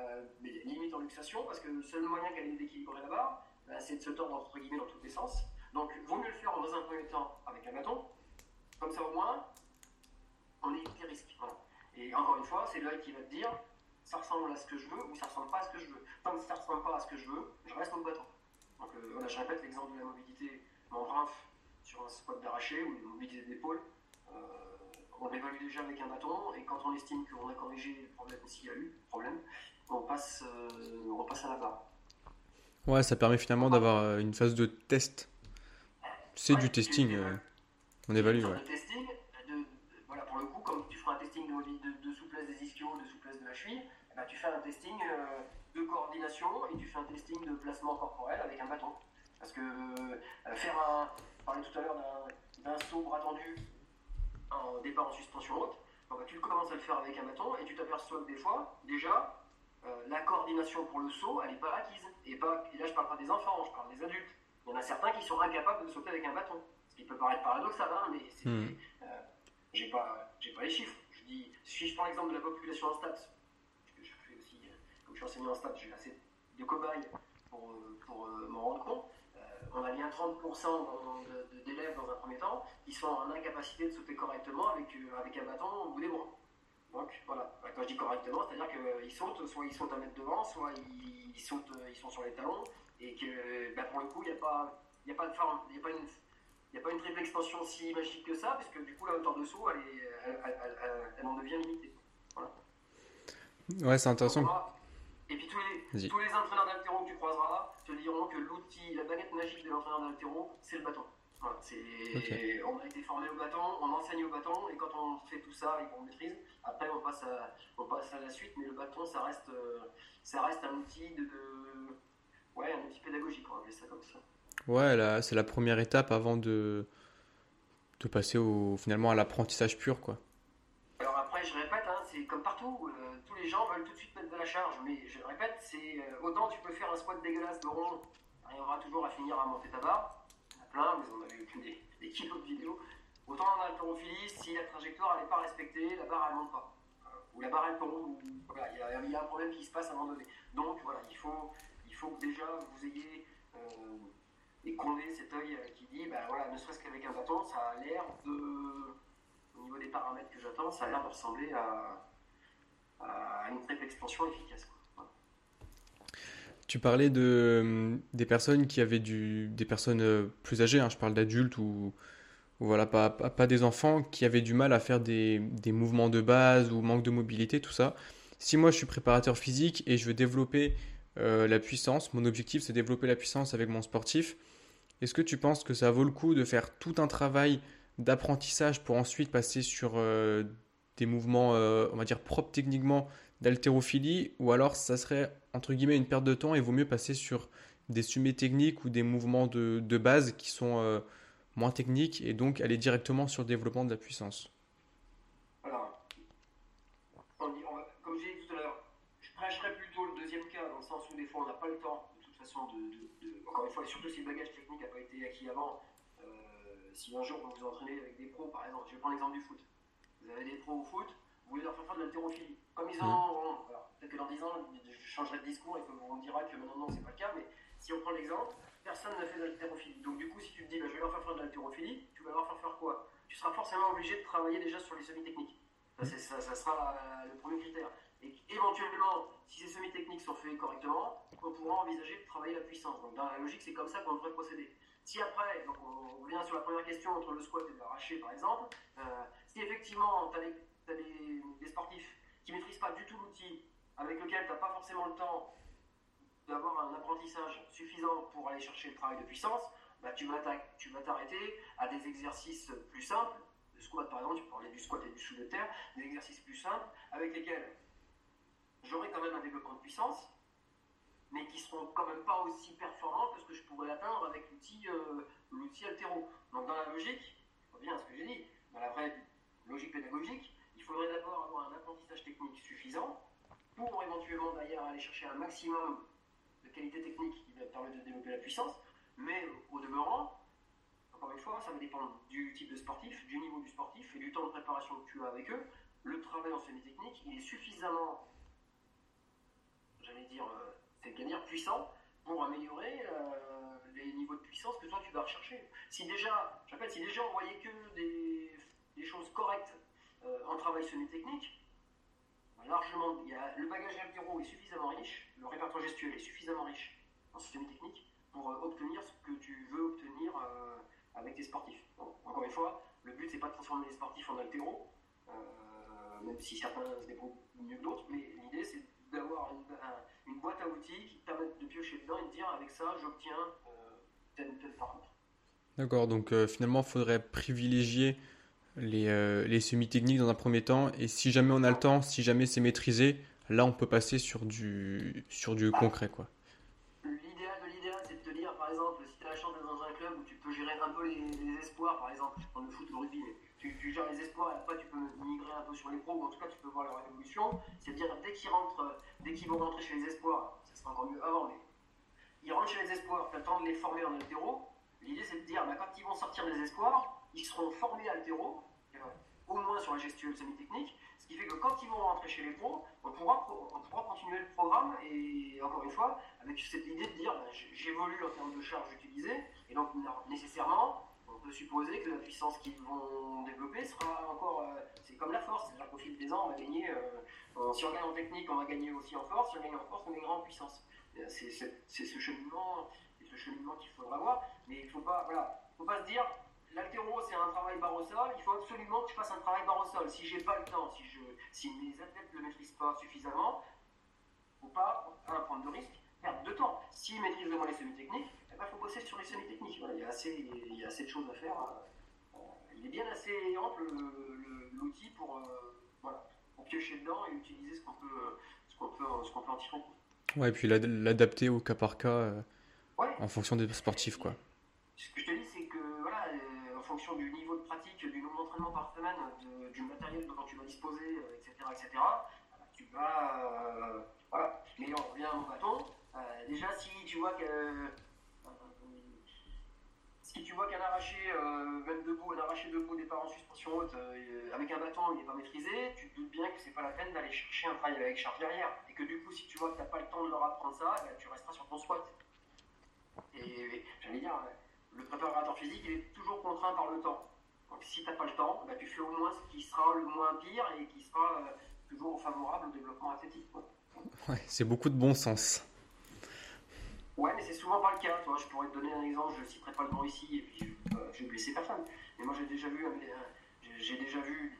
euh, mais limite en luxation, parce que le seul moyen qu'elle ait d'équilibrer la barre, c'est de se tordre entre guillemets dans tous les sens. Donc, vaut mieux le faire dans un premier temps avec un bâton, comme ça au moins, on évite les risques. Et encore une fois, c'est l'œil qui va te dire ça ressemble à ce que je veux ou ça ressemble pas à ce que je veux. Tant que ça ressemble pas à ce que je veux, je reste au bâton. Donc euh, voilà, je répète l'exemple de la mobilité en rinf sur un squat d'arraché ou une mobilité d'épaule. Euh, on l'évalue déjà avec un bâton et quand on estime qu'on a corrigé le problème s'il y a eu problème, on passe, euh, on repasse à la barre. Ouais, ça permet finalement d'avoir euh, une phase de test. C'est du testing. Euh, on évalue. Ouais. De testing, voilà, pour le coup, comme tu feras un testing de, de, souplesse des ischios, de souplesse de la cheville, eh ben, tu fais un testing de coordination et tu fais un testing de placement corporel avec un bâton. Parce que faire un. On parlait tout à l'heure d'un saut bras tendu en départ en suspension haute, ben, tu commences à le faire avec un bâton et tu t'aperçois que des fois, déjà, euh, la coordination pour le saut, elle n'est pas acquise. Et, pas, là, je ne parle pas des enfants, je parle des adultes. Il y en a certains qui sont incapables de sauter avec un bâton. Ce qui peut paraître paradoxal, hein, mais c'est, euh, j'ai pas, j'ai pas les chiffres. Je dis, si je prends l'exemple de la population en stats, que je fais aussi, euh, comme je suis enseignant en stats, j'ai assez de cobayes pour, pour m'en rendre compte. on a bien 30% d'élèves dans un premier temps qui sont en incapacité de sauter correctement avec, avec un bâton au bout des bras. Donc voilà, bah, quand je dis correctement, c'est-à-dire qu'ils sautent, soit ils sautent un mètre devant, soit ils, sautent, ils sont sur les talons, et que bah, pour le coup, il n'y a, pas, a, pas de forme, il n'y a, pas une, a pas une triple extension si magique que ça, parce que du coup, la hauteur de saut, elle, elle, en devient limitée. Voilà. Ouais, c'est intéressant. et puis tous les, tous les entraîneurs d'altéro que tu croiseras te diront que l'outil, la baguette magique de l'entraîneur d'altéro, c'est le bâton. On a été formé au bâton, on enseigne au bâton, et quand on fait tout ça et qu'on maîtrise, après on passe, à, on passe à la suite, mais le bâton, ça reste, euh, ça reste un outil de, ouais, un outil pédagogique, on va appeler ça comme ça. Ouais, c'est la première étape avant de, de passer au, finalement à l'apprentissage pur, quoi. Alors après, je répète, hein, c'est comme partout, euh, tous les gens veulent tout de suite mettre de la charge, mais je répète, c'est euh, autant tu peux faire un squat dégueulasse de rond, il aura toujours à finir à monter ta barre, plein, vous en avez eu des, des kilos de vidéos. Autant en haltérophilie, si la trajectoire n'est pas respectée, la barre elle monte pas. Euh, ou la barre elle tombe, voilà, il y, a un problème qui se passe à un moment donné. Donc voilà, il faut, il faut que déjà vous ayez euh, et qu'on ait cet œil euh, qui dit, ben voilà, ne serait-ce qu'avec un bâton, ça a l'air de, au niveau des paramètres que j'attends, ça a l'air de ressembler à, à une triple expansion efficace. Tu parlais de, des personnes qui avaient du, des personnes euh, plus âgées, hein, je parle d'adultes ou, voilà, pas, pas, des enfants qui avaient du mal à faire des, des, mouvements de base ou manque de mobilité, tout ça. Si moi je suis préparateur physique et je veux développer euh, la puissance, mon objectif c'est développer la puissance avec mon sportif, est-ce que tu penses que ça vaut le coup de faire tout un travail d'apprentissage pour ensuite passer sur euh, des mouvements, on va dire, propres techniquement d'haltérophilie ou alors ça serait entre guillemets une perte de temps et vaut mieux passer sur des sommets techniques ou des mouvements de, de base qui sont euh, moins techniques et donc aller directement sur le développement de la puissance. Alors, comme j'ai dit tout à l'heure, je prêcherais plutôt le deuxième cas dans le sens où des fois on n'a pas le temps de toute façon de, encore une fois, surtout si le bagage technique n'a pas été acquis avant, euh, si un jour vous vous entraînez avec des pros par exemple, je vais prendre l'exemple du foot, vous avez des pros au foot, vous voulez leur faire faire de l'haltérophilie. Comme ils ont. Peut-être que dans 10 ans, je changerai de discours et qu'on me dira que maintenant, non, c'est pas le cas, mais si on prend l'exemple, personne n'a fait de l'haltérophilie. Donc, du coup, si tu te dis, bah, je vais leur faire faire de l'haltérophilie, tu vas leur faire faire quoi? Tu seras forcément obligé de travailler déjà sur les semi-techniques. Ça, ça, sera le premier critère. Et éventuellement, si ces semi-techniques sont faits correctement, on pourra envisager de travailler la puissance. Donc, dans la logique, c'est comme ça qu'on devrait procéder. Si après, donc on revient sur la première question entre le squat et l'arraché, par exemple, euh, si effectivement tu as des, sportifs qui ne maîtrisent pas du tout l'outil, avec lequel tu n'as pas forcément le temps d'avoir un apprentissage suffisant pour aller chercher le travail de puissance, bah, tu vas t'arrêter à des exercices plus simples. Le squat, par exemple, tu parlais du squat et du sous de terre, des exercices plus simples avec lesquels j'aurai quand même un développement de puissance, mais qui seront quand même pas aussi performants que ce que je pourrais atteindre avec l'outil euh, altéro. Donc dans la logique, on revient à ce que j'ai dit, dans la vraie logique pédagogique, il faudrait d'abord avoir un apprentissage technique suffisant pour éventuellement d'ailleurs aller chercher un maximum de qualité technique qui va permettre de développer la puissance, mais au demeurant, encore une fois, ça va dépendre du type de sportif, du niveau du sportif et du temps de préparation que tu as avec eux. Le travail en semi-technique, il est suffisamment, j'allais dire, euh, c'est dire puissant pour améliorer euh, les niveaux de puissance que toi tu vas rechercher. Si déjà, j'appelle, si déjà on voyait que des choses correctes euh, en travail semi-technique, largement, il y a, le bagage altéro est suffisamment riche, le répertoire gestuel est suffisamment riche en semi-technique pour euh, obtenir ce que tu veux obtenir euh, avec tes sportifs. encore une fois, le but c'est pas de transformer les sportifs en altéro, même si certains se débrouillent mieux que d'autres, mais l'idée c'est d'avoir une, boîte à outils qui te permettent de piocher dedans et de dire avec ça j'obtiens tel ou tel paramètre. D'accord, donc finalement il faudrait privilégier les, euh, les semi-techniques dans un premier temps. Et si jamais on a le temps, si jamais c'est maîtrisé, là on peut passer sur du, sur du concret. quoi. L'idéal de l'idéal, c'est de te dire, par exemple, si tu as la chance d'être dans un club où tu peux gérer un peu les, espoirs, par exemple, dans le foot le rugby, tu, gères les espoirs et après tu peux migrer un peu sur les pros, ou en tout cas tu peux voir leur évolution. C'est de dire, dès qu'ils rentrent, vont rentrer chez les espoirs, ça sera encore mieux avant, mais ils rentrent chez les espoirs, tu temps de les former en altéro. L'idée, c'est de dire, bah, quand ils vont sortir des espoirs, ils seront formés altéro, au moins sur la gestuelle semi-technique, ce qui fait que quand ils vont rentrer chez les pros, on pourra, on pourra continuer le programme et encore une fois, avec cette idée de dire, bah, j'évolue en termes de charge utilisée, et donc nécessairement, on peut supposer que la puissance qu'ils vont développer sera encore. Euh, c'est comme la force, c'est-à-dire qu'au fil des ans, on va gagner. Euh, si on gagne en technique, on va gagner aussi en force. Si on gagne en force, on gagnera en puissance. C'est ce cheminement, cheminement qu'il faudra avoir. Mais il ne faut pas, voilà, faut pas se dire l'altéro c'est un travail barre au sol, il faut absolument que je fasse un travail barre au sol. Si j'ai pas le temps, si, je, si mes athlètes ne le maîtrisent pas suffisamment, il ne faut pas prendre de risque, perdre de temps. S'ils maîtrisent vraiment les semi-techniques, il eh ben, faut bosser sur les semi-techniques. il, y a assez, il y a assez de choses à faire. Euh, il est bien assez ample l'outil pour, euh, voilà, pour piocher dedans et utiliser ce qu'on peut, ce qu'on peut, ce qu'on peut en tirer. Ouais, et puis l'adapter au cas par cas euh, en fonction des sportifs. Quoi. Ce que je te dis, du niveau de pratique, du nombre d'entraînements par semaine, du matériel dont tu vas disposer, etc., euh, etc., tu vas. voilà. Mais on revient au bâton. déjà, si tu vois que si tu vois qu'un arraché, euh, même debout, un arraché debout départ en suspension haute, euh, avec un bâton, il n'est pas maîtrisé, tu te doutes bien que c'est pas la peine d'aller chercher un travail avec charge derrière. Et que du coup, si tu vois que tu n'as pas le temps de leur apprendre ça, eh ben, tu resteras sur ton squat. Et, j'allais dire, le préparateur physique, il est toujours contraint par le temps. Donc si tu n'as pas le temps, ben, tu fais au moins ce qui sera le moins pire et qui sera euh, toujours favorable au développement athlétique. Ouais, c'est beaucoup de bon sens. Ouais, mais c'est souvent pas le cas. Toi, je pourrais te donner un exemple, je ne citerai pas le nom ici, et puis euh, je vais blesser personne. Mais moi, j'ai déjà vu, euh, j'ai déjà vu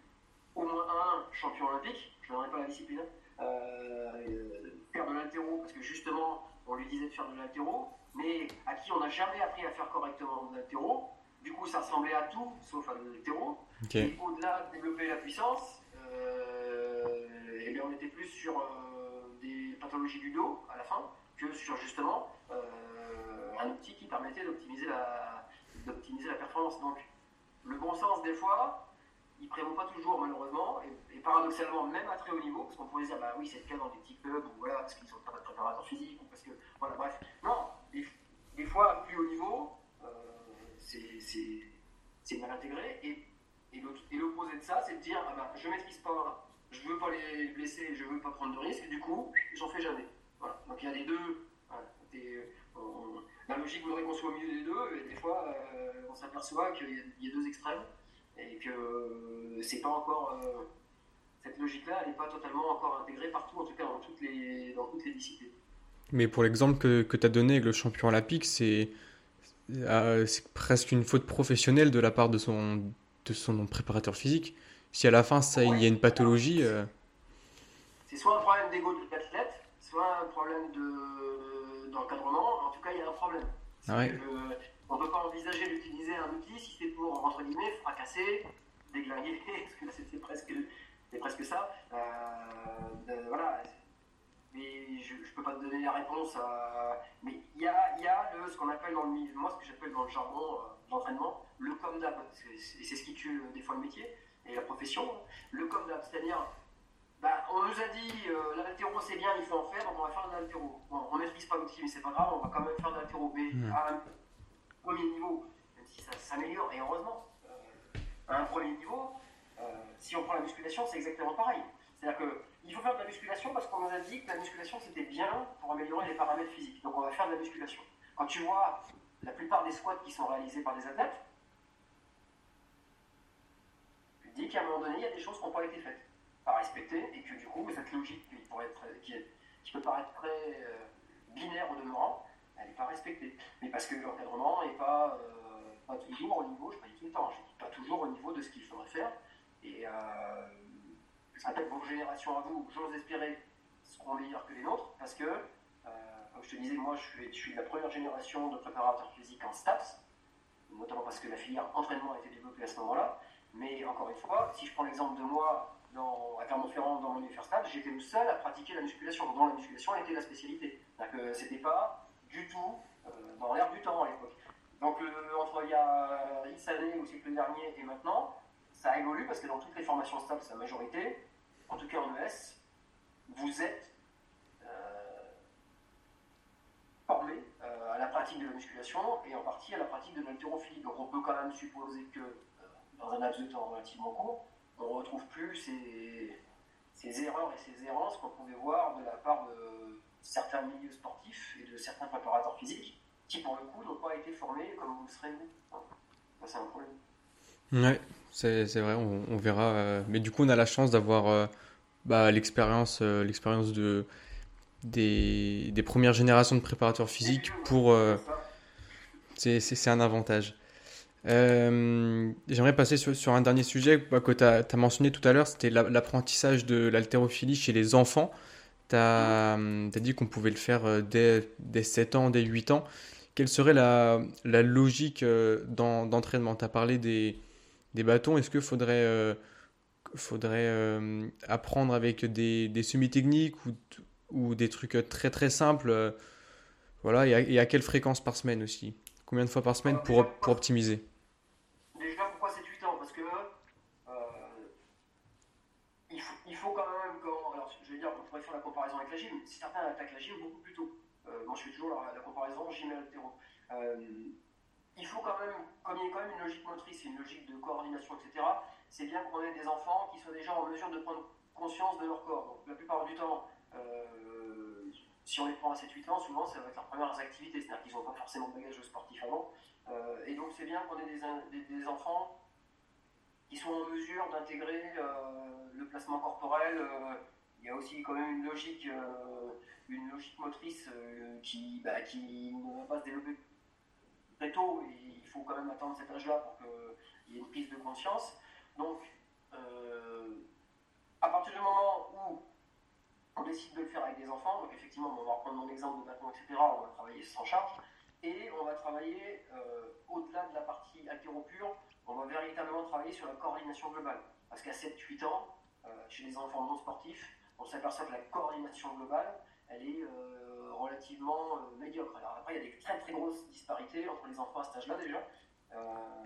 au moins un champion olympique, je ne donnerai pas la discipline, euh, faire de l'altéro, parce que justement, on lui disait de faire de l'altéro, mais à qui on n'a jamais appris à faire correctement de l'altéro. Du coup, ça ressemblait à tout, sauf à de l'altéro. Et au-delà de développer la puissance, et eh bien, on était plus sur des pathologies du dos à la fin que sur justement euh, un outil qui permettait d'optimiser la, d'optimiser la performance. Donc le bon sens des fois, il prévaut pas toujours malheureusement, et, paradoxalement même à très haut niveau, parce qu'on pourrait dire bah oui c'est le cas dans des petits clubs ou voilà parce qu'ils sont pas de préparateurs physiques ou parce que voilà bref. Non, des, fois à plus haut niveau, euh, c'est mal intégré et, et l'opposé de ça c'est de dire ah bah, je maîtrise pas, je veux pas les blesser, je veux pas prendre de risques, du coup j'en fais jamais. Donc il y a les deux. la logique voudrait qu'on soit au milieu des deux, et des fois euh, on s'aperçoit qu'il y, a deux extrêmes et que c'est pas encore. Euh, cette logique-là, elle n'est pas totalement encore intégrée partout, en tout cas dans toutes les, dans toutes les disciplines. Mais pour l'exemple que, que tu as donné avec le champion olympique, c'est euh, presque une faute professionnelle de la part de son, de son préparateur physique. Si à la fin, ça, il y a une pathologie. C'est soit un problème d'ego de l'athlète, soit un problème d'encadrement, en tout cas il y a un problème. Ah on ne peut pas envisager d'utiliser un outil si c'est pour, entre guillemets, fracasser, déglinguer, parce que là c'était presque, presque ça. Euh, voilà. Mais je ne peux pas te donner la réponse. Mais il y a, y a le, ce qu'on appelle dans le moi ce que j'appelle dans le jargon euh, d'entraînement, le com d'ab. Et c'est ce qui tue des fois le métier et la profession. Le com d'ab, c'est-à-dire bah, on nous a dit euh, l'altéro c'est bien, il faut en faire, donc on va faire de l'altéro. Bon, on maîtrise pas l'outil, mais c'est pas grave, on va quand même faire de l'altéro. Mais hmm. à un premier niveau, même si ça s'améliore, et heureusement, euh, à un premier niveau, euh, si on prend la musculation, c'est exactement pareil. C'est-à-dire qu'il faut faire de la musculation parce qu'on nous a dit que la musculation c'était bien pour améliorer les paramètres physiques. Donc on va faire de la musculation. Quand tu vois la plupart des squats qui sont réalisés par des athlètes, tu te dis qu'à un moment donné, il y a des choses qui n'ont pas été faites à respecter et que du coup, cette logique qui, peut paraître très euh, binaire au demeurant, elle n'est pas respectée. Mais parce que l'encadrement n'est pas, euh, pas toujours au niveau, je ne pas dis pas toujours au niveau de ce qu'il faudrait faire. Et euh, peut-être vos générations à vous, j'ose espérer, seront meilleures que les nôtres parce que, euh, comme je te disais, moi je suis, la première génération de préparateurs physiques en STAPS, notamment parce que la filière entraînement a été développée à ce moment-là. Mais encore une fois, si je prends l'exemple de moi à Clermont-Ferrand, dans mon université, j'étais le seul à pratiquer la musculation, dont la musculation était la spécialité. Ce c'était pas du tout euh, dans l'air du temps à l'époque. Donc entre il y a X années au siècle dernier et maintenant, ça évolue parce que dans toutes les formations c'est la majorité, en tout cas en ES, vous êtes euh, formé euh, pratique de la musculation et en partie à la pratique de l'haltérophilie. Donc on peut quand même supposer que dans un laps de temps relativement court, on ne retrouve plus ces, erreurs et ces errances qu'on pouvait voir de la part de certains milieux sportifs et de certains préparateurs physiques qui, pour le coup, n'ont pas été formés comme vous le serez vous. Ça, c'est un problème. Ouais, c'est, vrai, on, verra. Euh, mais du coup, on a la chance d'avoir euh, bah, l'expérience, euh, l'expérience de, des, des, premières générations de préparateurs physiques pour. c'est, un avantage. J'aimerais passer sur, un dernier sujet bah, que tu as, mentionné tout à l'heure, c'était l'apprentissage de l'haltérophilie chez les enfants. Tu as, dit qu'on pouvait le faire dès, dès, 7 ans, dès 8 ans. Quelle serait la, la logique d'entraînement? Tu as parlé des, des bâtons. Est-ce qu'il faudrait, faudrait apprendre avec des, semi-techniques ou, ou, des trucs très très simples voilà, et à, quelle fréquence par semaine aussi? Combien de fois par semaine pour, pour optimiser? La gym. Certains attaquent la gym beaucoup plus tôt. Euh, moi, je fais toujours la, comparaison gym et. Euh, il faut quand même, comme il y a quand même une logique motrice une logique de coordination, etc., c'est bien qu'on ait des enfants qui soient déjà en mesure de prendre conscience de leur corps. La plupart du temps, euh, si on les prend à 7-8 ans, souvent, ça va être leurs premières activités, c'est-à-dire qu'ils n'ont pas forcément de bagage sportif avant. et donc, c'est bien qu'on ait des, enfants qui sont en mesure d'intégrer le placement corporel, il y a aussi quand même une logique, euh, une logique motrice euh, qui, bah, qui ne va pas se développer très tôt il faut quand même attendre cet âge-là pour qu'il y ait une prise de conscience. Donc, euh, à partir du moment où on décide de le faire avec des enfants, donc effectivement, on va reprendre mon exemple de bâton, etc., on va travailler sans charge, et on va travailler au-delà de la partie altéro pure, on va véritablement travailler sur la coordination globale. Parce qu'à 7-8 ans, chez les enfants non sportifs, on s'aperçoit que la coordination globale, elle est euh, relativement euh, médiocre. Alors après, il y a des très très grosses disparités entre les enfants à cet âge-là déjà. Euh,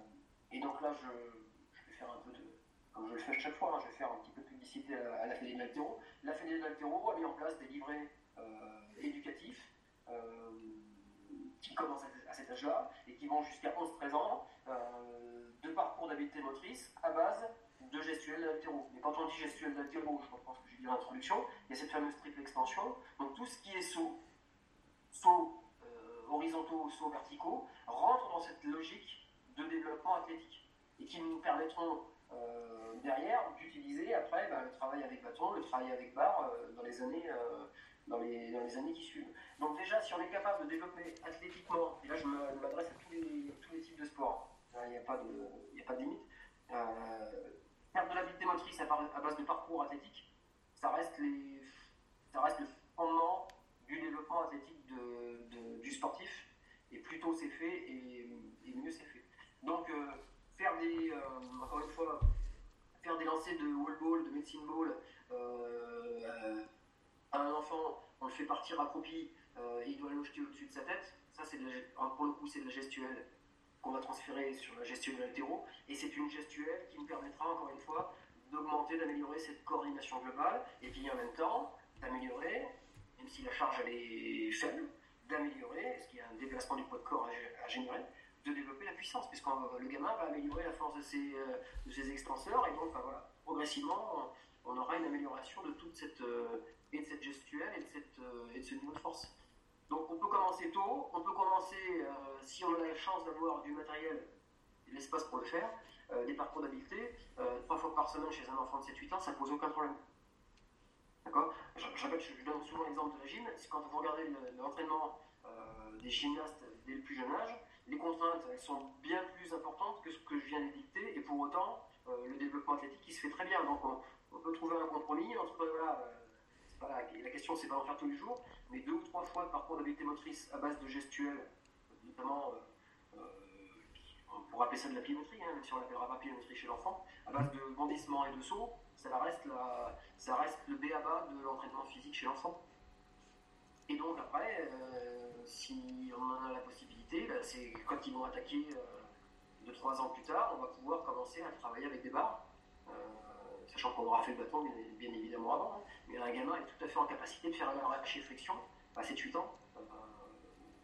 et donc là, je, vais faire un peu de, comme je le fais chaque fois, hein, je vais faire un petit peu de publicité à, la Fédé de l'Altéro. La Fédé de l'Altéro a mis en place des livrets éducatifs qui commencent à, cet âge-là et qui vont jusqu'à 11-13 ans de parcours d'habileté motrice à base de gestuelle d'altéro. Mais quand on dit gestuelle d'altéro, je pense que j'ai dit l'introduction, il y a cette fameuse triple extension. Donc tout ce qui est saut, saut euh, horizontaux, saut verticaux, rentre dans cette logique de développement athlétique et qui nous permettront euh, derrière d'utiliser après bah, le travail avec bâton, le travail avec barre euh, dans, les années, dans, les, dans les années qui suivent. Donc déjà, si on est capable de développer athlétiquement, et là je m'adresse à tous les, tous les types de sports, hein, il n'y a, a pas de limite, faire de l'habileté motrice à, base de parcours athlétique, ça reste, les, ça reste le de, du sportif. Et plus tôt c'est fait, et, mieux c'est fait. Donc, euh, faire des, euh, encore une fois, faire des lancers de wall ball, de medicine ball euh, à un enfant, on le fait partir accroupi, et il doit le jeter au-dessus de sa tête. Ça, c'est pour le coup, c'est de la gestuelle qu'on va transférer sur la gestuelle altéro. Et c'est une gestuelle qui nous permettra, encore une fois, d'augmenter, d'améliorer cette coordination globale. Et puis en même temps, d'améliorer, si la charge est faible, d'améliorer, ce qu'il y a un déplacement du poids de corps à, générer, de développer la puissance, puisque le gamin va améliorer la force de ses, euh, de ses extenseurs. Et donc, voilà, progressivement, on aura une amélioration de toute cette, euh, et de cette gestuelle et de, cette, euh, et de ce niveau de force. Donc on peut commencer tôt, on peut commencer, euh, si on a la chance d'avoir du matériel et l'espace pour le faire, euh, des parcours d'habileté, euh, trois fois par semaine chez un enfant de 7-8 ans, ça ne pose aucun problème. D'accord je, donne souvent l'exemple de la gym, c'est quand vous regardez l'entraînement des gymnastes dès le plus jeune âge, les contraintes sont bien plus importantes que ce que je viens de dicter, et pour autant, le développement athlétique il se fait très bien. Donc on, peut trouver un compromis entre la question c'est pas d'en faire tous les jours, mais deux ou trois fois de parcours d'habileté motrice à base de gestuelle, notamment, euh, euh, on pourrait appeler ça de la piloterie, hein, même si on l'appellera pas piloterie chez l'enfant, à base de bondissement et de saut, ça reste, la, ça reste le B à bas de l'entraînement physique chez l'enfant. Et donc après, euh, si on en a la possibilité, bah, c'est quand ils vont attaquer deux, trois ans plus tard, on va pouvoir commencer à travailler avec des barres sachant qu'on aura fait le bâton bien, évidemment avant, hein. mais un gamin est tout à fait en capacité de faire un arraché flexion à 7-8 ans, euh,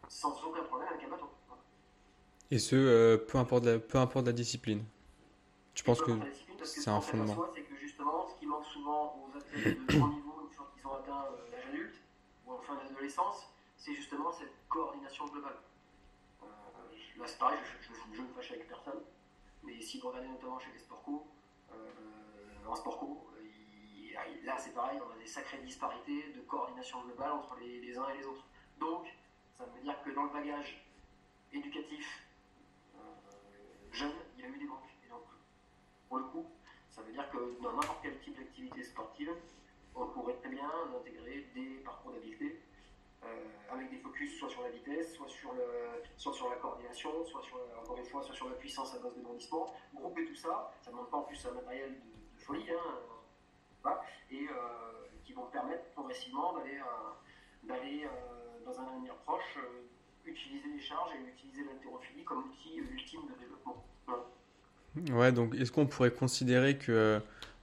sans aucun problème avec un bateau. Et ce, peu, importe la, peu importe la discipline. Je pense que c'est un fondement que justement, ce qui manque aux athlètes de grand niveau, une fois qu'ils ont atteint l'âge adulte, ou en fin d'adolescence, c'est justement cette coordination globale. Euh, là, c'est pareil, je, je, me fâche avec personne, mais si vous regardez notamment chez les sport euh, en sport co, là c'est pareil, on a des sacrées disparités de coordination globale entre les, uns et les autres. Donc, ça veut dire que dans le bagage éducatif euh, jeune, il y a eu des manques. Et donc, pour le coup, ça veut dire que dans n'importe quel type d'activité sportive, on pourrait très bien intégrer des parcours d'habileté euh, avec des focus soit sur la vitesse, soit sur, le, soit sur la coordination, soit sur, encore une fois, soit sur la puissance à base de bondissement. Grouper tout ça, ça ne demande pas en plus un matériel de, folie, hein, et euh, qui vont permettre progressivement d'aller d'aller dans un avenir proche, euh, utiliser les charges et utiliser l'haltérophilie comme outil euh, ultime de développement. Ouais, donc est-ce qu'on pourrait considérer que euh,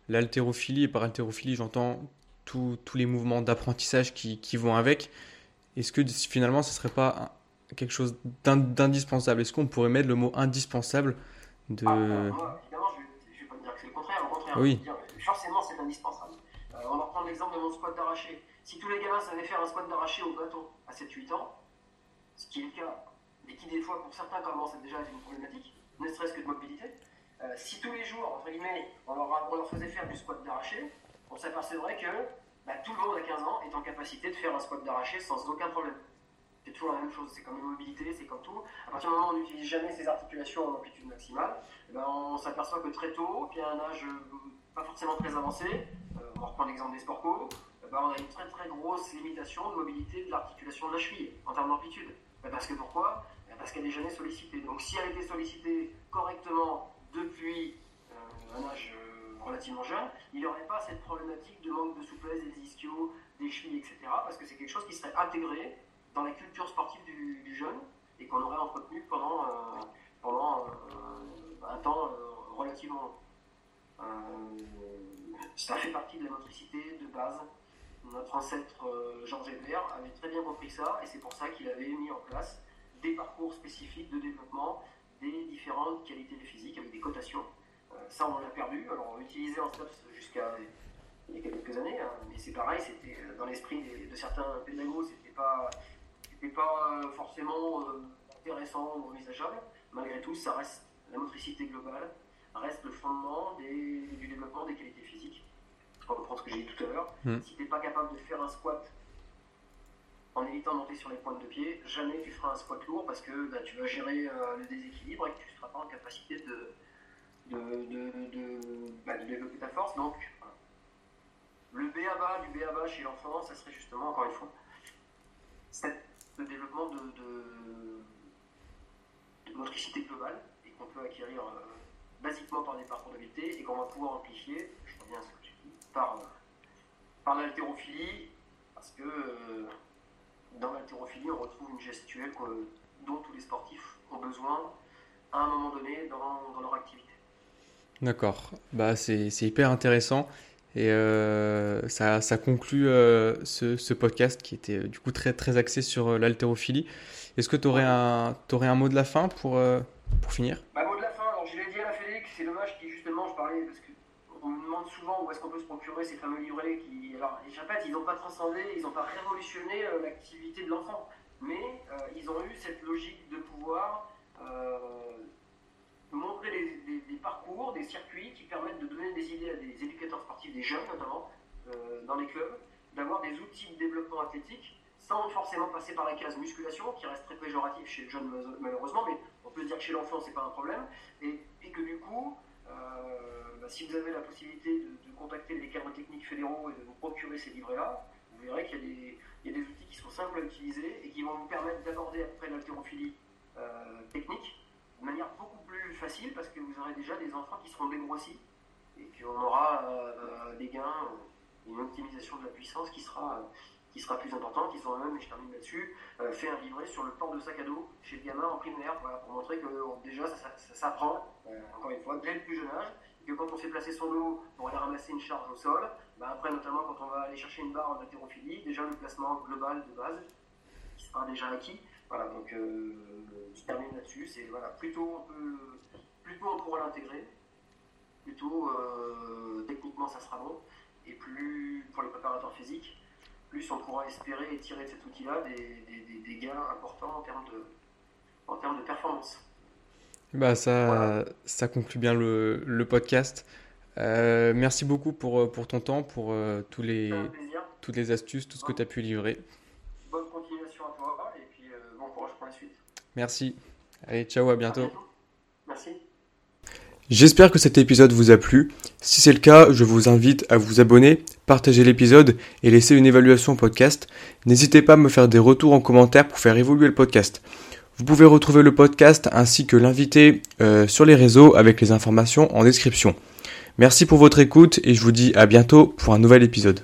l'haltérophilie, et par haltérophilie j'entends tous les mouvements d'apprentissage qui, qui, vont avec, est-ce que finalement ce ne serait pas quelque chose d'indispensable? Est-ce qu'on pourrait mettre le mot indispensable de... Ah, moi, évidemment, je ne vais, pas dire que c'est le contraire, au contraire, oui. dire, forcément c'est indispensable. on va reprendre l'exemple de mon squat d'arraché. Si tous les gamins savaient faire un squat d'arraché au bâton à 7-8 ans, ce qui est le cas, mais qui des fois pour certains commence à déjà être une problématique, ne serait-ce que de mobilité, euh, si tous les jours, entre guillemets, on leur, faisait faire du squat d'arraché, on s'apercevrait que bah, tout le monde à 15 ans est en capacité de faire un squat d'arraché sans aucun problème. C'est toujours la même chose, c'est comme une mobilité, c'est comme tout. À partir du moment où on n'utilise jamais ses articulations en amplitude maximale, eh ben, on s'aperçoit que très tôt, puis à un âge euh, pas forcément très avancé, euh, on va reprendre l'exemple des sport co, bah, on a une très très grosse limitation de mobilité de l'articulation de la cheville en termes d'amplitude. Bah, parce que pourquoi? Parce qu'elle n'est jamais sollicitée. Donc si elle était sollicitée correctement depuis euh, un âge euh, relativement jeune, il n'y aurait pas cette problématique de manque de souplesse des ischios, des chevilles, etc. Parce que c'est quelque chose qui serait intégré dans la culture sportive du, jeune et qu'on aurait entretenu pendant, euh, pendant un temps relativement ça fait partie de la motricité de base notre ancêtre Georges Hébert avait très bien compris ça et c'est pour ça qu'il avait mis en place des parcours spécifiques de développement des différentes qualités physiques avec des cotations. Euh, ça, on l'a perdu. Alors, on l'utilisait en STAPS jusqu'à il y a quelques années, hein, mais c'est pareil, c'était euh, dans l'esprit de certains pédagogues, c'était pas, pas forcément intéressant ou envisageable. Malgré tout, ça reste la motricité globale, reste le fondement du développement des qualités physiques pour reprendre ce que j'ai dit tout à l'heure, hmm. si tu n'es pas capable de faire un squat en évitant de monter sur les pointes de pied, jamais tu feras un squat lourd parce que bah, tu vas gérer euh, le déséquilibre et que tu ne seras pas en capacité de, de, bah, développer ta force. Donc, le BABA du BABA chez l'enfant, ça serait justement, encore une fois, le développement de, motricité globale et qu'on peut acquérir euh, basiquement par des parcours d'habileté et qu'on va pouvoir amplifier, je reviens à ce que par, par l'haltérophilie, parce que euh, dans l'haltérophilie, on retrouve une gestuelle dont tous les sportifs ont besoin à un moment donné dans, leur activité. D'accord, bah, c'est hyper intéressant. Et euh, ça, ça, conclut euh, ce, ce, podcast qui était du coup très, très axé sur l'haltérophilie. Est-ce que tu aurais, un, aurais un mot de la fin pour, pour finir? Bah, de la fin, alors je l'ai dit à la Félix, c'est dommage qui justement, je parlais parce que on me demande où est-ce qu'on peut se procurer ces fameux livrets qui, alors je répète, ils n'ont pas transcendé, ils n'ont pas révolutionné euh, l'activité de l'enfant, mais euh, ils ont eu cette logique de pouvoir euh, montrer des, parcours, des circuits qui permettent de donner des idées à des éducateurs sportifs, des jeunes notamment, dans les clubs, d'avoir des outils de développement athlétique sans forcément passer par la case musculation, qui reste très péjoratif chez le jeune malheureusement, mais on peut se dire que chez l'enfant c'est pas un problème, et que du coup, bah, si vous avez la possibilité de, contacter les cadres techniques fédéraux et de vous procurer ces livrets-là, vous verrez qu'il y, a des outils qui sont simples à utiliser et qui vont vous permettre d'aborder après l'haltérophilie euh, technique de manière beaucoup plus facile parce que vous aurez déjà des enfants qui seront dégrossis et qu'on aura euh, des gains, une optimisation de la puissance qui sera, qui sera plus importante. Ils ont même, et je termine là-dessus, euh, fait un livret sur le port de sac à dos chez le gamin en primaire, pour montrer que déjà ça, s'apprend, encore une fois, dès le plus jeune âge que quand on fait placer son dos pour aller ramasser une charge au sol, bah après notamment quand on va aller chercher une barre en haltérophilie, déjà le placement global de base sera déjà acquis. Voilà, donc je termine là-dessus. C'est voilà, plutôt, plutôt on pourra l'intégrer, plutôt techniquement ça sera bon, et plus pour les préparateurs physiques, plus on pourra espérer et tirer de cet outil-là des, gains importants en termes de, en termes de performance. Bah ça, ça conclut bien le, le podcast. Euh, merci beaucoup pour, euh, pour ton temps, pour euh, tous les, toutes les astuces, tout ce que tu as pu livrer. Bonne continuation à toi et puis bon courage pour la suite. Merci. Allez, ciao, à bientôt. bientôt. J'espère que cet épisode vous a plu. Si c'est le cas, je vous invite à vous abonner, partager l'épisode et laisser une évaluation au podcast. N'hésitez pas à me faire des retours en commentaire pour faire évoluer le podcast. Vous pouvez retrouver le podcast ainsi que l'invité euh, sur les réseaux avec les informations en description. Merci pour votre écoute et je vous dis à bientôt pour un nouvel épisode.